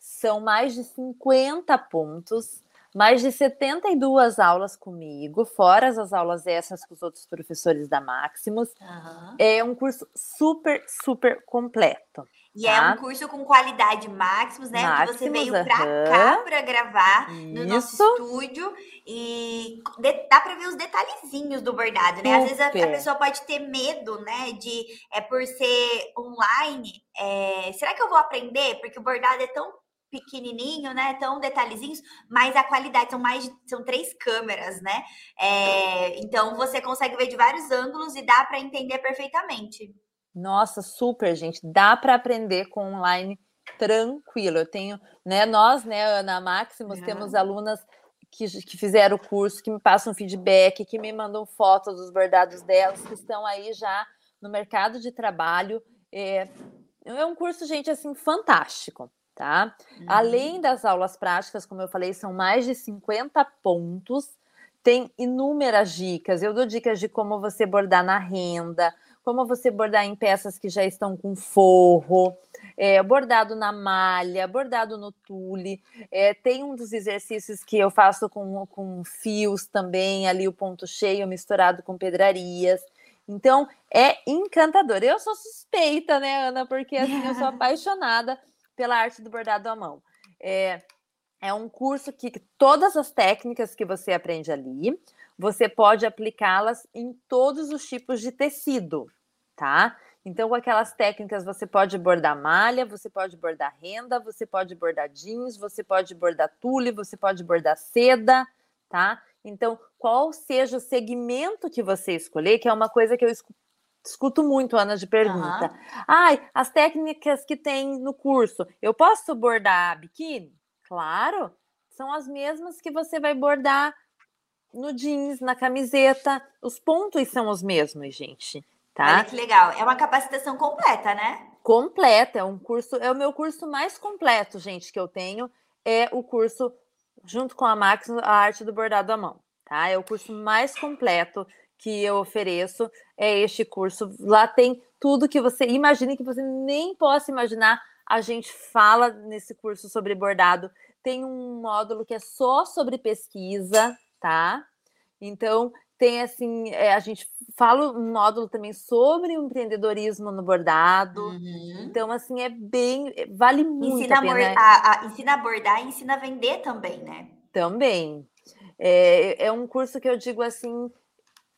São mais de 50 pontos, mais de 72 aulas comigo, fora as aulas essas com os outros professores da Maximus. Uhum. É um curso super, super completo. E é tá? é um curso com qualidade Maximus, né? Maximus, que você veio pra cá para gravar Isso. no nosso estúdio. E dá para ver os detalhezinhos do bordado, né? Super. Às vezes a, a, pessoa pode ter medo, né? De é por ser online. É, será que eu vou aprender? Porque o bordado é tão pequenininho, né? Tão detalhezinhos, mas a qualidade são mais são três câmeras, né? É, então você consegue ver de vários ângulos e dá para entender perfeitamente. Nossa, super, gente. Dá para aprender com online tranquilo. Eu tenho, né, nós, né, Ana Maximus, uhum. temos alunas que, que fizeram o curso, que me passam feedback, que me mandam fotos dos bordados delas, que estão aí já no mercado de trabalho. É, é um curso, gente, assim, fantástico, tá? Uhum. Além das aulas práticas, como eu falei, são mais de 50 pontos. Tem inúmeras dicas. Eu dou dicas de como você bordar na renda, como você bordar em peças que já estão com forro, é, bordado na malha, bordado no tule. É, tem um dos exercícios que eu faço com, com fios também, ali o ponto cheio misturado com pedrarias. Então, é encantador. Eu sou suspeita, né, Ana? Porque assim, eu sou [laughs] apaixonada pela arte do bordado à mão. É, é um curso que todas as técnicas que você aprende ali, você pode aplicá-las em todos os tipos de tecido, tá? Então, com aquelas técnicas, você pode bordar malha, você pode bordar renda, você pode bordar jeans, você pode bordar tule, você pode bordar seda, tá? Então, qual seja o segmento que você escolher, que é uma coisa que eu escuto muito, Ana, de pergunta. Uhum. Ai, as técnicas que tem no curso, eu posso bordar biquíni? Claro, são as mesmas que você vai bordar no jeans, na camiseta, os pontos são os mesmos, gente. Tá? Olha que legal. É uma capacitação completa, né? Completa, é um curso, é o meu curso mais completo, gente, que eu tenho. É o curso, junto com a Max, a arte do bordado à mão. Tá? É o curso mais completo que eu ofereço. É este curso. Lá tem tudo que você imagine que você nem possa imaginar. A gente fala nesse curso sobre bordado. Tem um módulo que é só sobre pesquisa, tá? Então, tem assim, é, a gente fala um módulo também sobre o empreendedorismo no bordado. Uhum. Então, assim, é bem. É, vale muito ensina a pena. A, a, ensina a bordar e ensina a vender também, né? Também. É, é um curso que eu digo assim.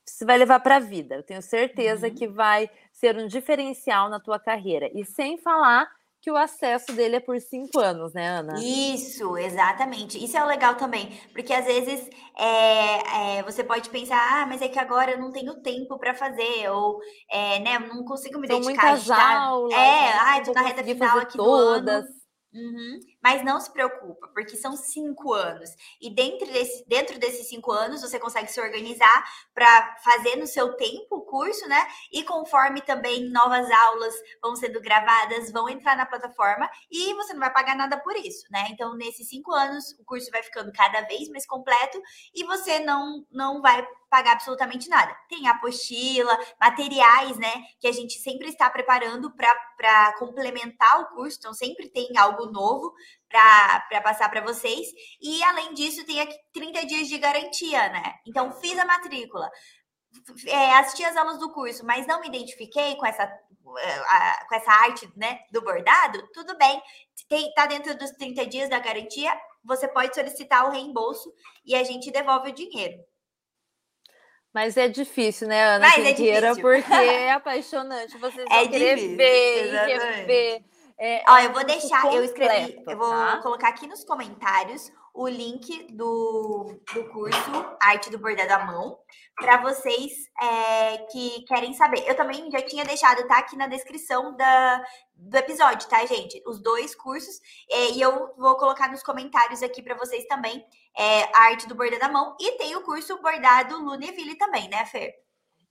você vai levar para a vida. Eu tenho certeza uhum. que vai ser um diferencial na tua carreira. E sem falar que o acesso dele é por cinco anos, né, Ana? Isso, exatamente. Isso é o legal também, porque às vezes é, é, você pode pensar, ah, mas é que agora eu não tenho tempo para fazer, ou é, né, não consigo me São dedicar. Muitas aulas, é, né? ai, tô na reta final aqui todas. do ano. Uhum. Mas não se preocupa, porque são cinco anos. E dentro, desse, dentro desses cinco anos, você consegue se organizar para fazer no seu tempo o curso, né? E conforme também novas aulas vão sendo gravadas, vão entrar na plataforma e você não vai pagar nada por isso, né? Então, nesses cinco anos, o curso vai ficando cada vez mais completo e você não, não vai pagar absolutamente nada. Tem apostila, materiais, né? Que a gente sempre está preparando para complementar o curso, então sempre tem algo novo para passar para vocês. E além disso, tem aqui 30 dias de garantia, né? Então, fiz a matrícula. É, assisti as aulas do curso, mas não me identifiquei com essa, a, com essa arte né, do bordado, tudo bem. Tem, tá dentro dos 30 dias da garantia, você pode solicitar o reembolso e a gente devolve o dinheiro. Mas é difícil, né, Ana Mas? É porque é [laughs] apaixonante. Vocês vão é querer difícil, ver e rever. É, Ó, eu vou deixar, completo, eu escrevi, eu vou tá? colocar aqui nos comentários o link do, do curso Arte do Bordado à Mão para vocês é, que querem saber. Eu também já tinha deixado, tá aqui na descrição da, do episódio, tá, gente? Os dois cursos. É, e eu vou colocar nos comentários aqui para vocês também é, a Arte do Bordado à Mão. E tem o curso Bordado Luneville também, né, Fer?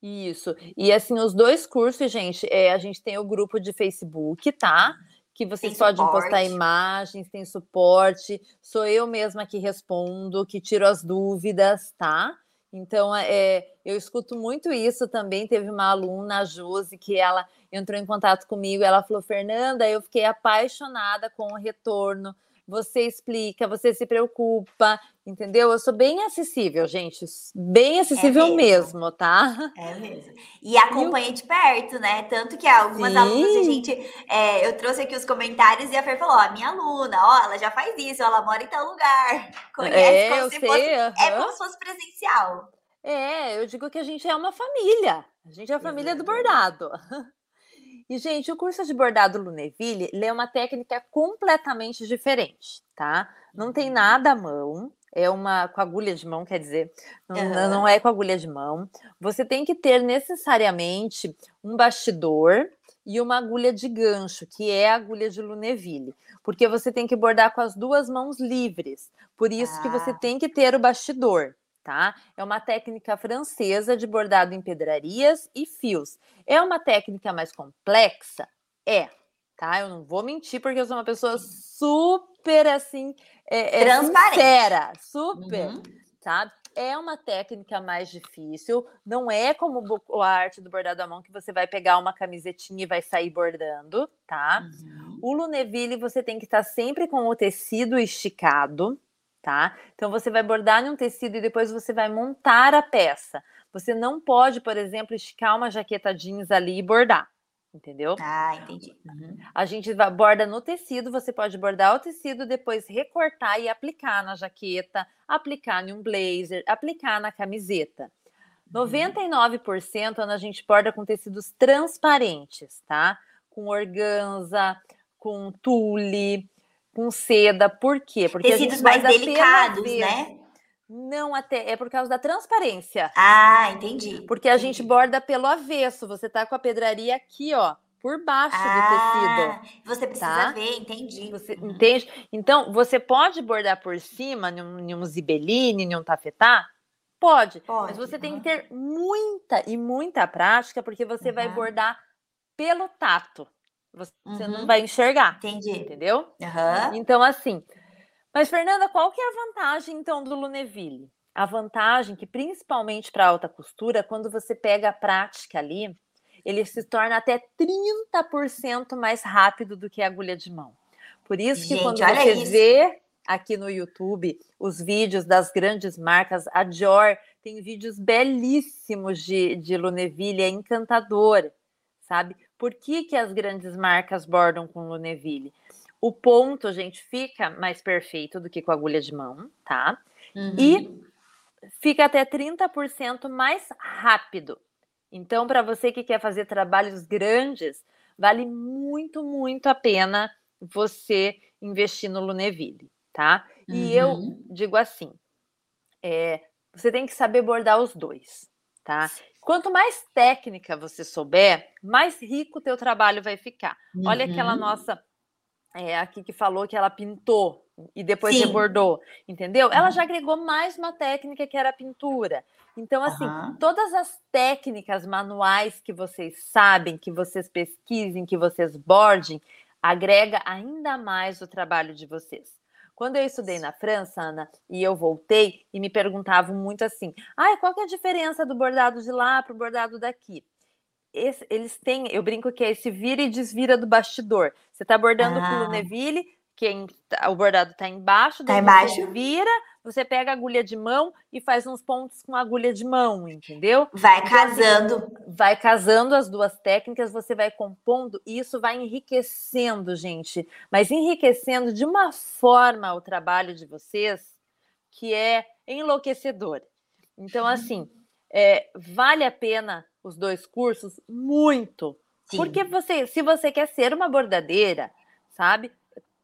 Isso. E assim, os dois cursos, gente, é, a gente tem o grupo de Facebook, tá? Que vocês tem podem suporte. postar imagens, tem suporte. Sou eu mesma que respondo, que tiro as dúvidas, tá? Então, é, eu escuto muito isso também. Teve uma aluna, a Josi, que ela entrou em contato comigo. Ela falou: Fernanda, eu fiquei apaixonada com o retorno você explica, você se preocupa, entendeu? Eu sou bem acessível, gente, bem acessível é mesmo. mesmo. tá? É mesmo. E [laughs] acompanha eu... de perto, né? Tanto que algumas Sim. alunas a gente, é, eu trouxe aqui os comentários e a Fer falou, ó, minha aluna, ó, ela já faz isso, ela mora em tal lugar, [laughs] conhece é, como se sei, fosse, uhum. é como se fosse presencial. É, eu digo que a gente é uma família, a gente é a família do bordado. [laughs] E, gente, o curso de bordado Luneville é uma técnica completamente diferente, tá? Não tem uhum. nada à mão, é uma com agulha de mão, quer dizer, não, uhum. não é com agulha de mão. Você tem que ter necessariamente um bastidor e uma agulha de gancho, que é a agulha de Luneville, porque você tem que bordar com as duas mãos livres. Por isso ah. que você ah. tem que ter o bastidor tá? É uma técnica francesa de bordado em pedrarias e fios. É uma técnica mais complexa? É, tá? Eu não vou mentir porque eu sou uma pessoa super assim, é, é sincera, super, uhum. sabe? É uma técnica mais difícil, não é como a arte do bordado à mão que você vai pegar uma camisetinha e vai sair bordando, tá? Uhum. O Luneville você tem que estar sempre com o tecido esticado, tá? Então você vai bordar em um tecido e depois você vai montar a peça. Você não pode, por exemplo, esticar uma jaqueta jeans ali e bordar, entendeu? Ah, entendi. Uhum. A gente borda no tecido, você pode bordar o tecido, depois recortar e aplicar na jaqueta, aplicar em um blazer, aplicar na camiseta. 99% uhum. a gente borda com tecidos transparentes, tá? Com organza, com tule, com seda. Por quê? Porque Tecidos mais delicados, né? Não, até é por causa da transparência. Ah, entendi. Porque a gente borda pelo avesso. Você tá com a pedraria aqui, ó, por baixo ah, do tecido. Você precisa tá? ver, entendi. Você uhum. entende? Então, você pode bordar por cima, em um zibeline, em um tafetá? Pode, pode. Mas você uhum. tem que ter muita e muita prática, porque você uhum. vai bordar pelo tato você uhum. não vai enxergar. Entendi. Entendeu? Uhum. Então, assim. Mas, Fernanda, qual que é a vantagem, então, do Luneville? A vantagem que, principalmente para alta costura, quando você pega a prática ali, ele se torna até 30% mais rápido do que a agulha de mão. Por isso que Gente, quando você isso. vê aqui no YouTube os vídeos das grandes marcas, a Dior tem vídeos belíssimos de, de Luneville, é encantador, sabe? Por que, que as grandes marcas bordam com Luneville? O ponto, gente, fica mais perfeito do que com agulha de mão, tá? Uhum. E fica até 30% mais rápido. Então, para você que quer fazer trabalhos grandes, vale muito, muito a pena você investir no Luneville, tá? E uhum. eu digo assim, é, você tem que saber bordar os dois, tá? Quanto mais técnica você souber, mais rico o teu trabalho vai ficar. Uhum. Olha aquela uhum. nossa é, aqui que falou que ela pintou e depois Sim. rebordou, entendeu? Ela já agregou mais uma técnica que era a pintura. Então, assim, uhum. todas as técnicas manuais que vocês sabem, que vocês pesquisem, que vocês bordem, agrega ainda mais o trabalho de vocês. Quando eu estudei na França, Ana, e eu voltei, e me perguntavam muito assim: ah, qual que é a diferença do bordado de lá para o bordado daqui? Esse, eles têm, eu brinco que é esse vira e desvira do bastidor. Você está bordando ah. com o Neville, quem tá, o bordado está embaixo, tá embaixo. vira, você pega a agulha de mão e faz uns pontos com a agulha de mão, entendeu? Vai então, assim, casando. Vai casando as duas técnicas, você vai compondo e isso vai enriquecendo, gente. Mas enriquecendo de uma forma o trabalho de vocês que é enlouquecedor. Então, assim, é, vale a pena os dois cursos? Muito. Sim. Porque você, se você quer ser uma bordadeira, sabe?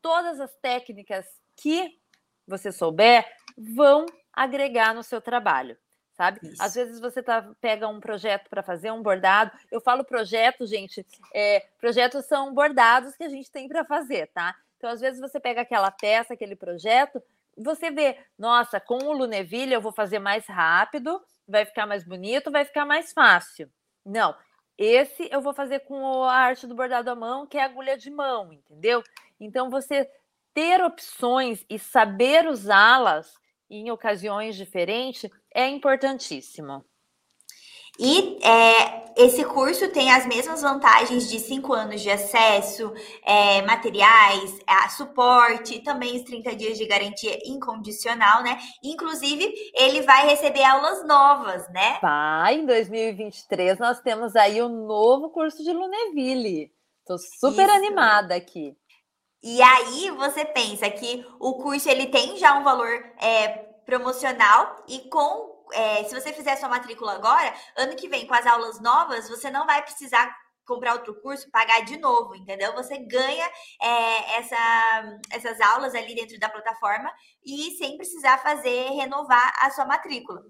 Todas as técnicas que você souber vão agregar no seu trabalho, sabe? Isso. Às vezes você tá, pega um projeto para fazer um bordado. Eu falo projeto, gente, é, projetos são bordados que a gente tem para fazer, tá? Então, às vezes você pega aquela peça, aquele projeto, você vê, nossa, com o Luneville eu vou fazer mais rápido, vai ficar mais bonito, vai ficar mais fácil. Não, esse eu vou fazer com a arte do bordado à mão, que é agulha de mão, entendeu? Então, você ter opções e saber usá-las em ocasiões diferentes é importantíssimo. E é, esse curso tem as mesmas vantagens de cinco anos de acesso, é, materiais, é, suporte, também os 30 dias de garantia incondicional, né? Inclusive, ele vai receber aulas novas, né? Vai, em 2023 nós temos aí o novo curso de Luneville. Tô super Isso. animada aqui. E aí você pensa que o curso ele tem já um valor é, promocional e com é, se você fizer sua matrícula agora, ano que vem com as aulas novas, você não vai precisar comprar outro curso, pagar de novo, entendeu? Você ganha é, essa, essas aulas ali dentro da plataforma e sem precisar fazer renovar a sua matrícula.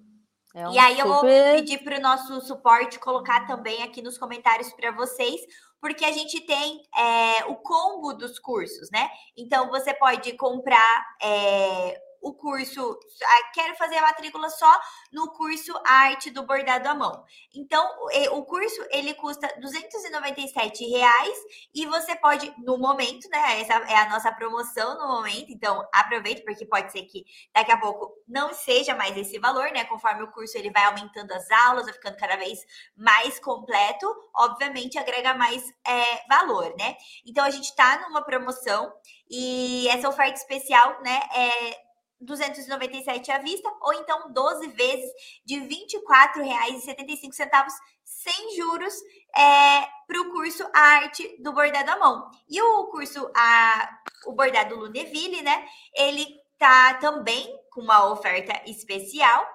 É um e aí super... eu vou pedir para o nosso suporte colocar também aqui nos comentários para vocês porque a gente tem é, o combo dos cursos, né? Então você pode comprar é, o curso, ah, quero fazer a matrícula só no curso Arte do Bordado à Mão. Então, o curso ele custa 297 reais e você pode, no momento, né? Essa é a nossa promoção no momento, então aproveite, porque pode ser que daqui a pouco não seja mais esse valor, né? Conforme o curso ele vai aumentando as aulas, vai ficando cada vez mais completo, obviamente agrega mais é, valor, né? Então a gente tá numa promoção e essa oferta especial, né? É 297 à vista, ou então 12 vezes de R$ 24,75 sem juros é, para o curso Arte do Bordado à Mão. E o curso a, o Bordado Luneville, né? Ele tá também com uma oferta especial.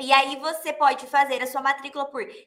E aí você pode fazer a sua matrícula por R$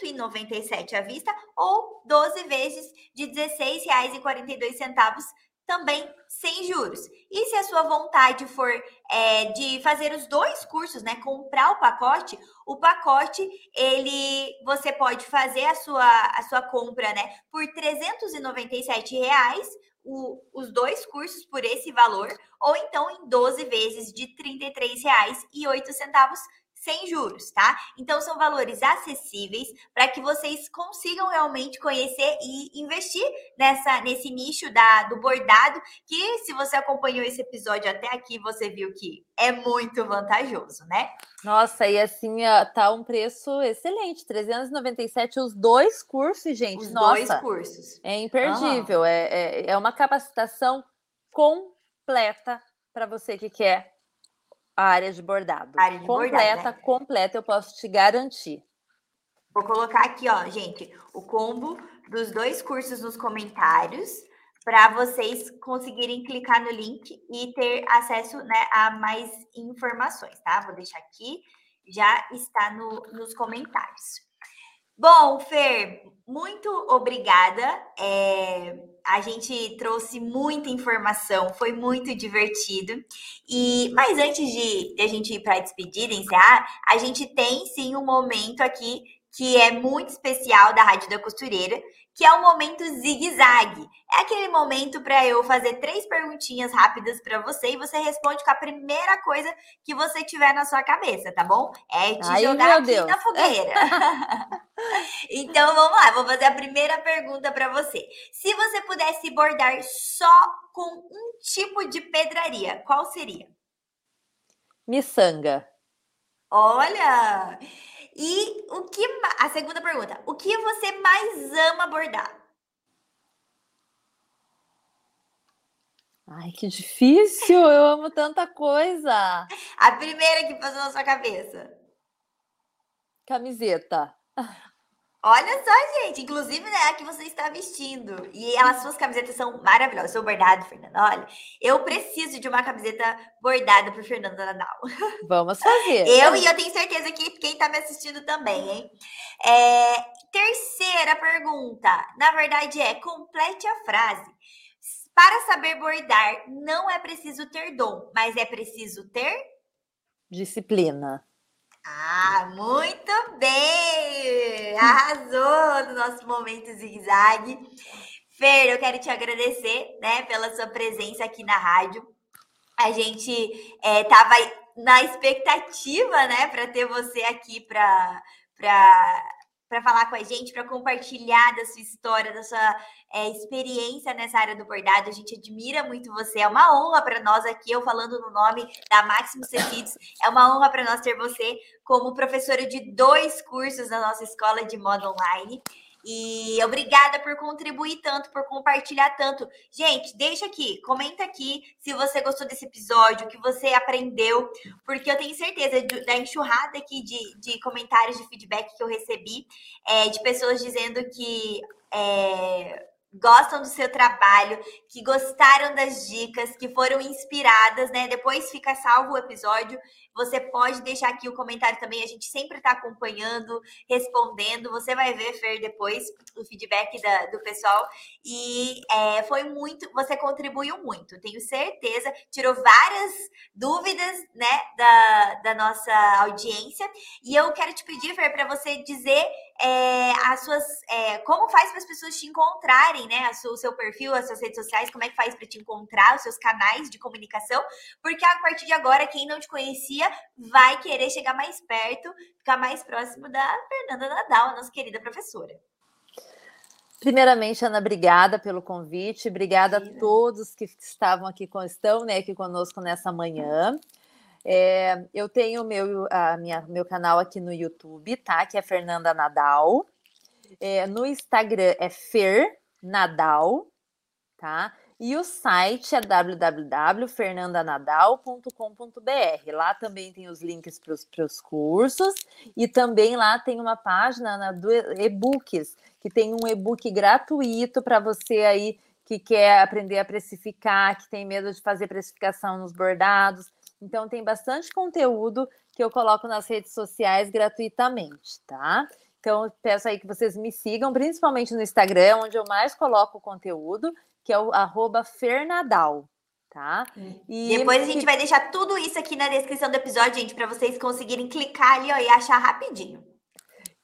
197 à vista ou 12 vezes de R$ 16,42 também sem juros. E se a sua vontade for é, de fazer os dois cursos, né, comprar o pacote, o pacote ele você pode fazer a sua a sua compra, né, por 397 reais. O, os dois cursos por esse valor, ou então em 12 vezes de R$ 33,08 sem juros, tá? Então são valores acessíveis para que vocês consigam realmente conhecer e investir nessa nesse nicho da do bordado, que se você acompanhou esse episódio até aqui, você viu que é muito vantajoso, né? Nossa, e assim, tá um preço excelente, 397 os dois cursos, gente. Os Nossa, dois cursos. É imperdível, uhum. é, é, é uma capacitação completa para você que quer a área de bordado. Área de completa, bordado, né? completa, eu posso te garantir. Vou colocar aqui, ó, gente, o combo dos dois cursos nos comentários para vocês conseguirem clicar no link e ter acesso né, a mais informações, tá? Vou deixar aqui já está no, nos comentários. Bom, Fer, muito obrigada. É, a gente trouxe muita informação, foi muito divertido. E mas antes de, de a gente ir para a despedida, encerrar, a gente tem sim um momento aqui que é muito especial da Rádio da Costureira, que é o momento zigue-zague. É aquele momento para eu fazer três perguntinhas rápidas para você e você responde com a primeira coisa que você tiver na sua cabeça, tá bom? É te Ai, jogar aqui Deus. na fogueira. [laughs] então vamos lá, vou fazer a primeira pergunta para você. Se você pudesse bordar só com um tipo de pedraria, qual seria? Miçanga. Olha! E o que a segunda pergunta, o que você mais ama bordar? Ai, que difícil! Eu amo tanta coisa. A primeira que passou na sua cabeça. Camiseta. Olha só, gente. Inclusive, né, a que você está vestindo. E as suas camisetas são maravilhosas. Seu bordado, Fernanda. Olha, eu preciso de uma camiseta bordada por Fernanda Nadal. [laughs] Vamos fazer. Eu e eu tenho certeza que quem está me assistindo também, hein? É, terceira pergunta. Na verdade, é complete a frase. Para saber bordar, não é preciso ter dom, mas é preciso ter disciplina. Muito bem! Arrasou no nosso momento zigue-zague. Fer, eu quero te agradecer, né, pela sua presença aqui na rádio. A gente estava é, na expectativa, né, para ter você aqui para para falar com a gente, para compartilhar da sua história, da sua é, experiência nessa área do bordado. A gente admira muito você. É uma honra para nós aqui, eu falando no nome da Máximo Tecidos, é uma honra para nós ter você como professora de dois cursos na nossa escola de moda online. E obrigada por contribuir tanto, por compartilhar tanto. Gente, deixa aqui, comenta aqui se você gostou desse episódio, o que você aprendeu, porque eu tenho certeza da enxurrada aqui de, de comentários de feedback que eu recebi, é, de pessoas dizendo que. É, gostam do seu trabalho, que gostaram das dicas, que foram inspiradas, né? Depois fica salvo o episódio. Você pode deixar aqui o comentário também. A gente sempre está acompanhando, respondendo. Você vai ver, Fer, depois o feedback da, do pessoal. E é, foi muito, você contribuiu muito, tenho certeza. Tirou várias dúvidas, né, da, da nossa audiência. E eu quero te pedir, Fer, para você dizer é, as suas. É, como faz para as pessoas te encontrarem, né? o seu perfil, as suas redes sociais, como é que faz para te encontrar, os seus canais de comunicação, porque a partir de agora, quem não te conhecia vai querer chegar mais perto, ficar mais próximo da Fernanda Nadal, a nossa querida professora. Primeiramente, Ana, obrigada pelo convite, obrigada a todos que estavam aqui, estão né, aqui conosco nessa manhã. É, eu tenho meu, a minha, meu canal aqui no YouTube, tá? Que é Fernanda Nadal. É, no Instagram é Fer Nadal, tá? E o site é www.fernandanadal.com.br. Lá também tem os links para os cursos e também lá tem uma página né, do e-books, que tem um e-book gratuito para você aí que quer aprender a precificar, que tem medo de fazer precificação nos bordados. Então tem bastante conteúdo que eu coloco nas redes sociais gratuitamente, tá? Então peço aí que vocês me sigam, principalmente no Instagram, onde eu mais coloco o conteúdo que é o Fernadal, tá? E depois a gente vai deixar tudo isso aqui na descrição do episódio, gente, para vocês conseguirem clicar ali ó, e achar rapidinho.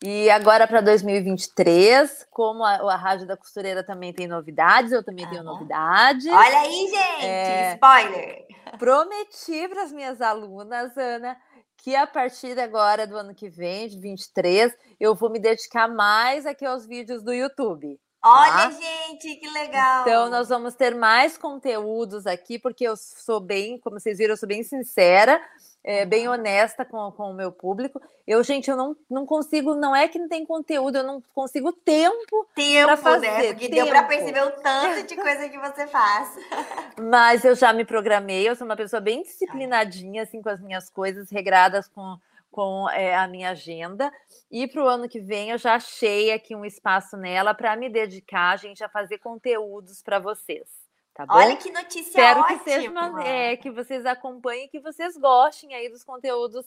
E agora para 2023, como a, a, Rádio da Costureira também tem novidades, eu também tenho novidades. Olha aí, gente! É, spoiler! [laughs] Prometi para as minhas alunas, Ana, que a partir agora do ano que vem, de 23, eu vou me dedicar mais aqui aos vídeos do YouTube. Olha, tá? gente, que legal! Então, nós vamos ter mais conteúdos aqui, porque eu sou bem, como vocês viram, eu sou bem sincera, é, bem honesta com, com o meu público. Eu, gente, eu não, não consigo, não é que não tem conteúdo, eu não consigo tempo, tempo para fazer. Né? Porque tempo. deu para perceber o tanto de coisa que você faz. [laughs] Mas eu já me programei, eu sou uma pessoa bem disciplinadinha, assim, com as minhas coisas, regradas com com é, a minha agenda. E para o ano que vem eu já achei aqui um espaço nela para me dedicar, gente, a fazer conteúdos para vocês. Tá bom? Olha que notícia Espero ótima. que seja uma, é, que vocês acompanhem, que vocês gostem aí dos conteúdos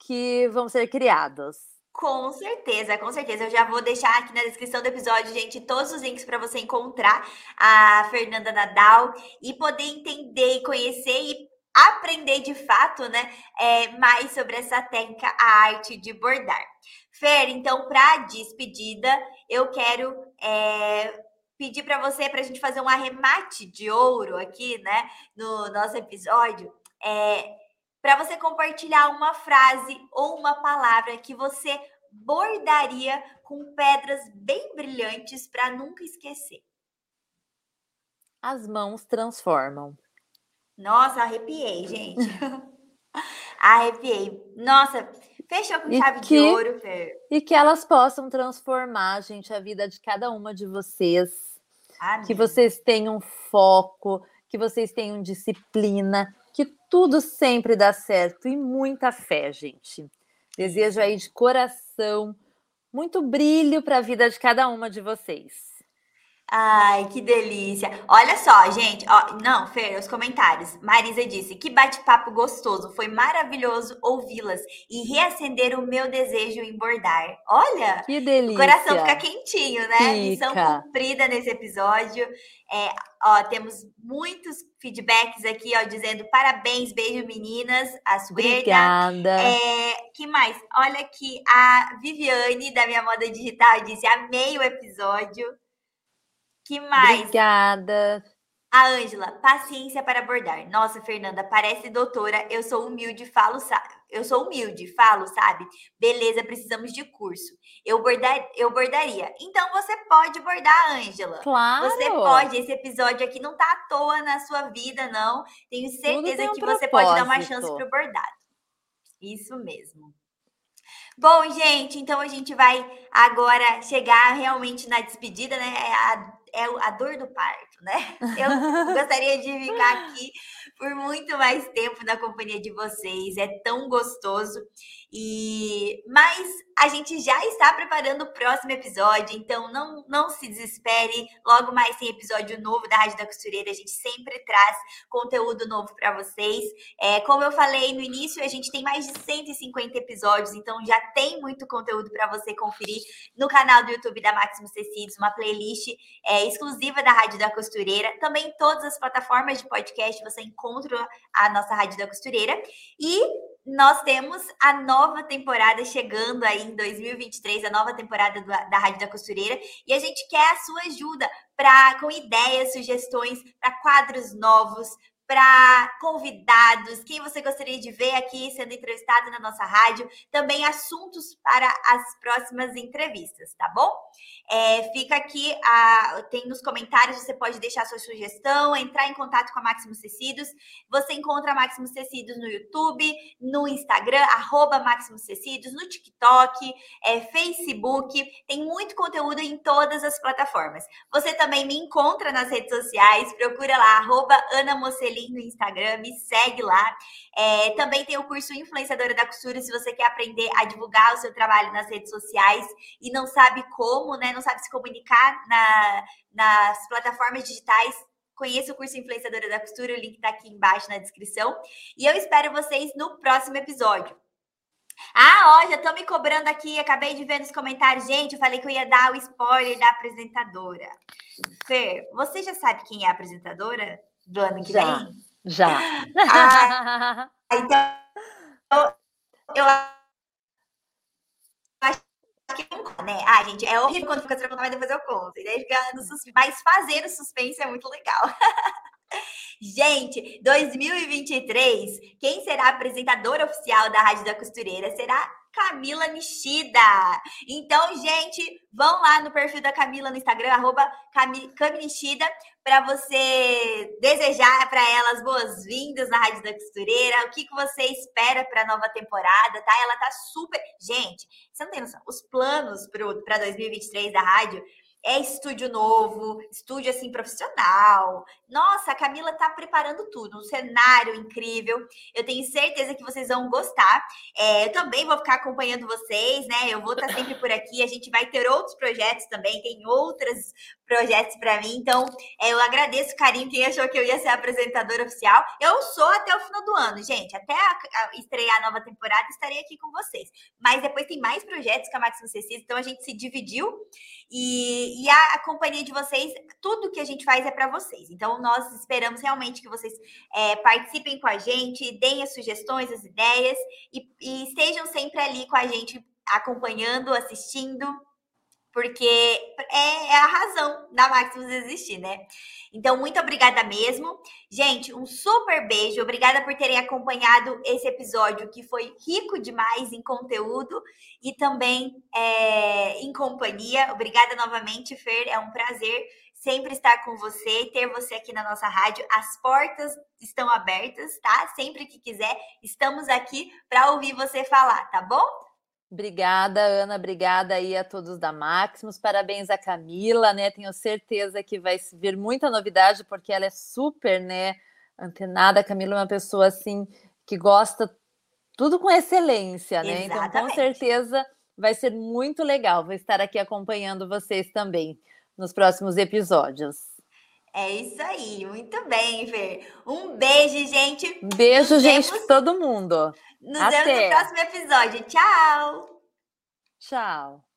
que vão ser criados. Com certeza, com certeza. Eu já vou deixar aqui na descrição do episódio, gente, todos os links para você encontrar a Fernanda Nadal e poder entender e conhecer e aprender de fato, né, é, mais sobre essa técnica, a arte de bordar. Fer, então, para despedida, eu quero é, pedir para você, para a gente fazer um arremate de ouro aqui, né, no nosso episódio, é, para você compartilhar uma frase ou uma palavra que você bordaria com pedras bem brilhantes para nunca esquecer. As mãos transformam. Nossa, arrepiei, gente. [laughs] arrepiei. Nossa, fechou com chave que, de ouro, Fer. E que elas possam transformar, gente, a vida de cada uma de vocês. Amém. Que vocês tenham foco, que vocês tenham disciplina, que tudo sempre dá certo e muita fé, gente. Desejo aí de coração muito brilho para a vida de cada uma de vocês. Ai, que delícia. Olha só, gente. Ó, não, Fer, os comentários. Marisa disse: que bate-papo gostoso. Foi maravilhoso ouvi-las e reacender o meu desejo em bordar. Olha, que delícia. O coração fica quentinho, né? Fica. Missão cumprida nesse episódio. É, ó, temos muitos feedbacks aqui, ó, dizendo parabéns, beijo meninas, a Suerna. Obrigada. É, que mais? Olha aqui, a Viviane, da Minha Moda Digital, disse, amei o episódio. Que mais? Obrigada. A Ângela, paciência para abordar. Nossa, Fernanda, parece doutora. Eu sou humilde, falo, sabe? Eu sou humilde, falo, sabe? Beleza, precisamos de curso. Eu, bordar, eu bordaria. Então você pode bordar, Ângela. Claro. Você pode. Esse episódio aqui não tá à toa na sua vida, não. Tenho certeza um que você pode dar uma chance para o bordado. Isso mesmo. Bom, gente, então a gente vai agora chegar realmente na despedida, né? É a é a dor do parto, né? [laughs] Eu gostaria de ficar aqui por muito mais tempo na companhia de vocês. É tão gostoso. E mas a gente já está preparando o próximo episódio, então não, não se desespere. Logo mais tem episódio novo da Rádio da Costureira. A gente sempre traz conteúdo novo para vocês. É, como eu falei no início, a gente tem mais de 150 episódios, então já tem muito conteúdo para você conferir no canal do YouTube da Maximus Tecidos, uma playlist é, exclusiva da Rádio da Costureira. Também em todas as plataformas de podcast você encontra a nossa Rádio da Costureira. E nós temos a nova temporada chegando aí em 2023, a nova temporada do, da Rádio da Costureira, e a gente quer a sua ajuda para com ideias, sugestões para quadros novos, para convidados, quem você gostaria de ver aqui sendo entrevistado na nossa rádio, também assuntos para as próximas entrevistas, tá bom? É, fica aqui, a, tem nos comentários, você pode deixar sua sugestão, entrar em contato com a Maximus Tecidos. Você encontra a Maximus Tecidos no YouTube, no Instagram, arroba Tecidos, no TikTok, é, Facebook, tem muito conteúdo em todas as plataformas. Você também me encontra nas redes sociais, procura lá, arroba Ana Mocelin no Instagram, me segue lá. É, também tem o curso Influenciadora da Costura, se você quer aprender a divulgar o seu trabalho nas redes sociais e não sabe como, né? Não sabe se comunicar na, nas plataformas digitais, Conheça o curso Influenciadora da Costura, o link está aqui embaixo na descrição. E eu espero vocês no próximo episódio. Ah, ó, já estão me cobrando aqui, acabei de ver nos comentários. Gente, eu falei que eu ia dar o spoiler da apresentadora. Fer, você já sabe quem é a apresentadora do ano que já, vem? Já. Ah, [laughs] então, eu, eu que não, né? Ah, gente, é horrível quando fica perguntando, mas depois eu conto. E daí fica. Mas fazer o suspense é muito legal. [laughs] gente, 2023, quem será a apresentadora oficial da Rádio da Costureira será Camila Nishida. Então, gente, vão lá no perfil da Camila no Instagram, arroba Nishida, para você desejar para elas boas-vindas na Rádio da Costureira, o que, que você espera para a nova temporada, tá? Ela tá super. Gente, você não tem noção, os planos para 2023 da rádio é estúdio novo, estúdio assim profissional. Nossa, a Camila tá preparando tudo, um cenário incrível. Eu tenho certeza que vocês vão gostar. É, eu também vou ficar acompanhando vocês, né? Eu vou estar sempre por aqui. A gente vai ter outros projetos também, tem outras projetos para mim. Então, é, eu agradeço o carinho. Quem achou que eu ia ser apresentadora oficial, eu sou até o final do ano, gente. Até a, a estrear a nova temporada, estarei aqui com vocês. Mas depois tem mais projetos que a Max Cecília, então a gente se dividiu. E, e a, a, companhia de vocês, tudo que a gente faz é para vocês. Então, nós esperamos realmente que vocês é, participem com a gente, deem as sugestões, as ideias e, e estejam sempre ali com a gente, acompanhando, assistindo porque é, é, a razão da Maximus existir, né? Então, muito obrigada mesmo. Gente, um super beijo. Obrigada por terem acompanhado esse episódio que foi rico demais em conteúdo e também é, em companhia. Obrigada novamente, Fer. É um prazer sempre estar com você e ter você aqui na nossa rádio. As portas estão abertas, tá? Sempre que quiser, estamos aqui para ouvir você falar, tá bom? Obrigada, Ana. Obrigada aí a todos da Maximus. Parabéns a Camila, né? Tenho certeza que vai vir muita novidade, porque ela é super, né? Antenada. A Camila é uma pessoa assim que gosta tudo com excelência, né? Exatamente. Então, com certeza vai ser muito legal. Vou estar aqui acompanhando vocês também nos próximos episódios. É isso aí, muito bem, Fer. Um beijo, gente. Beijo, Nos gente, para todo mundo. Nos Até. vemos no próximo episódio. Tchau! Tchau!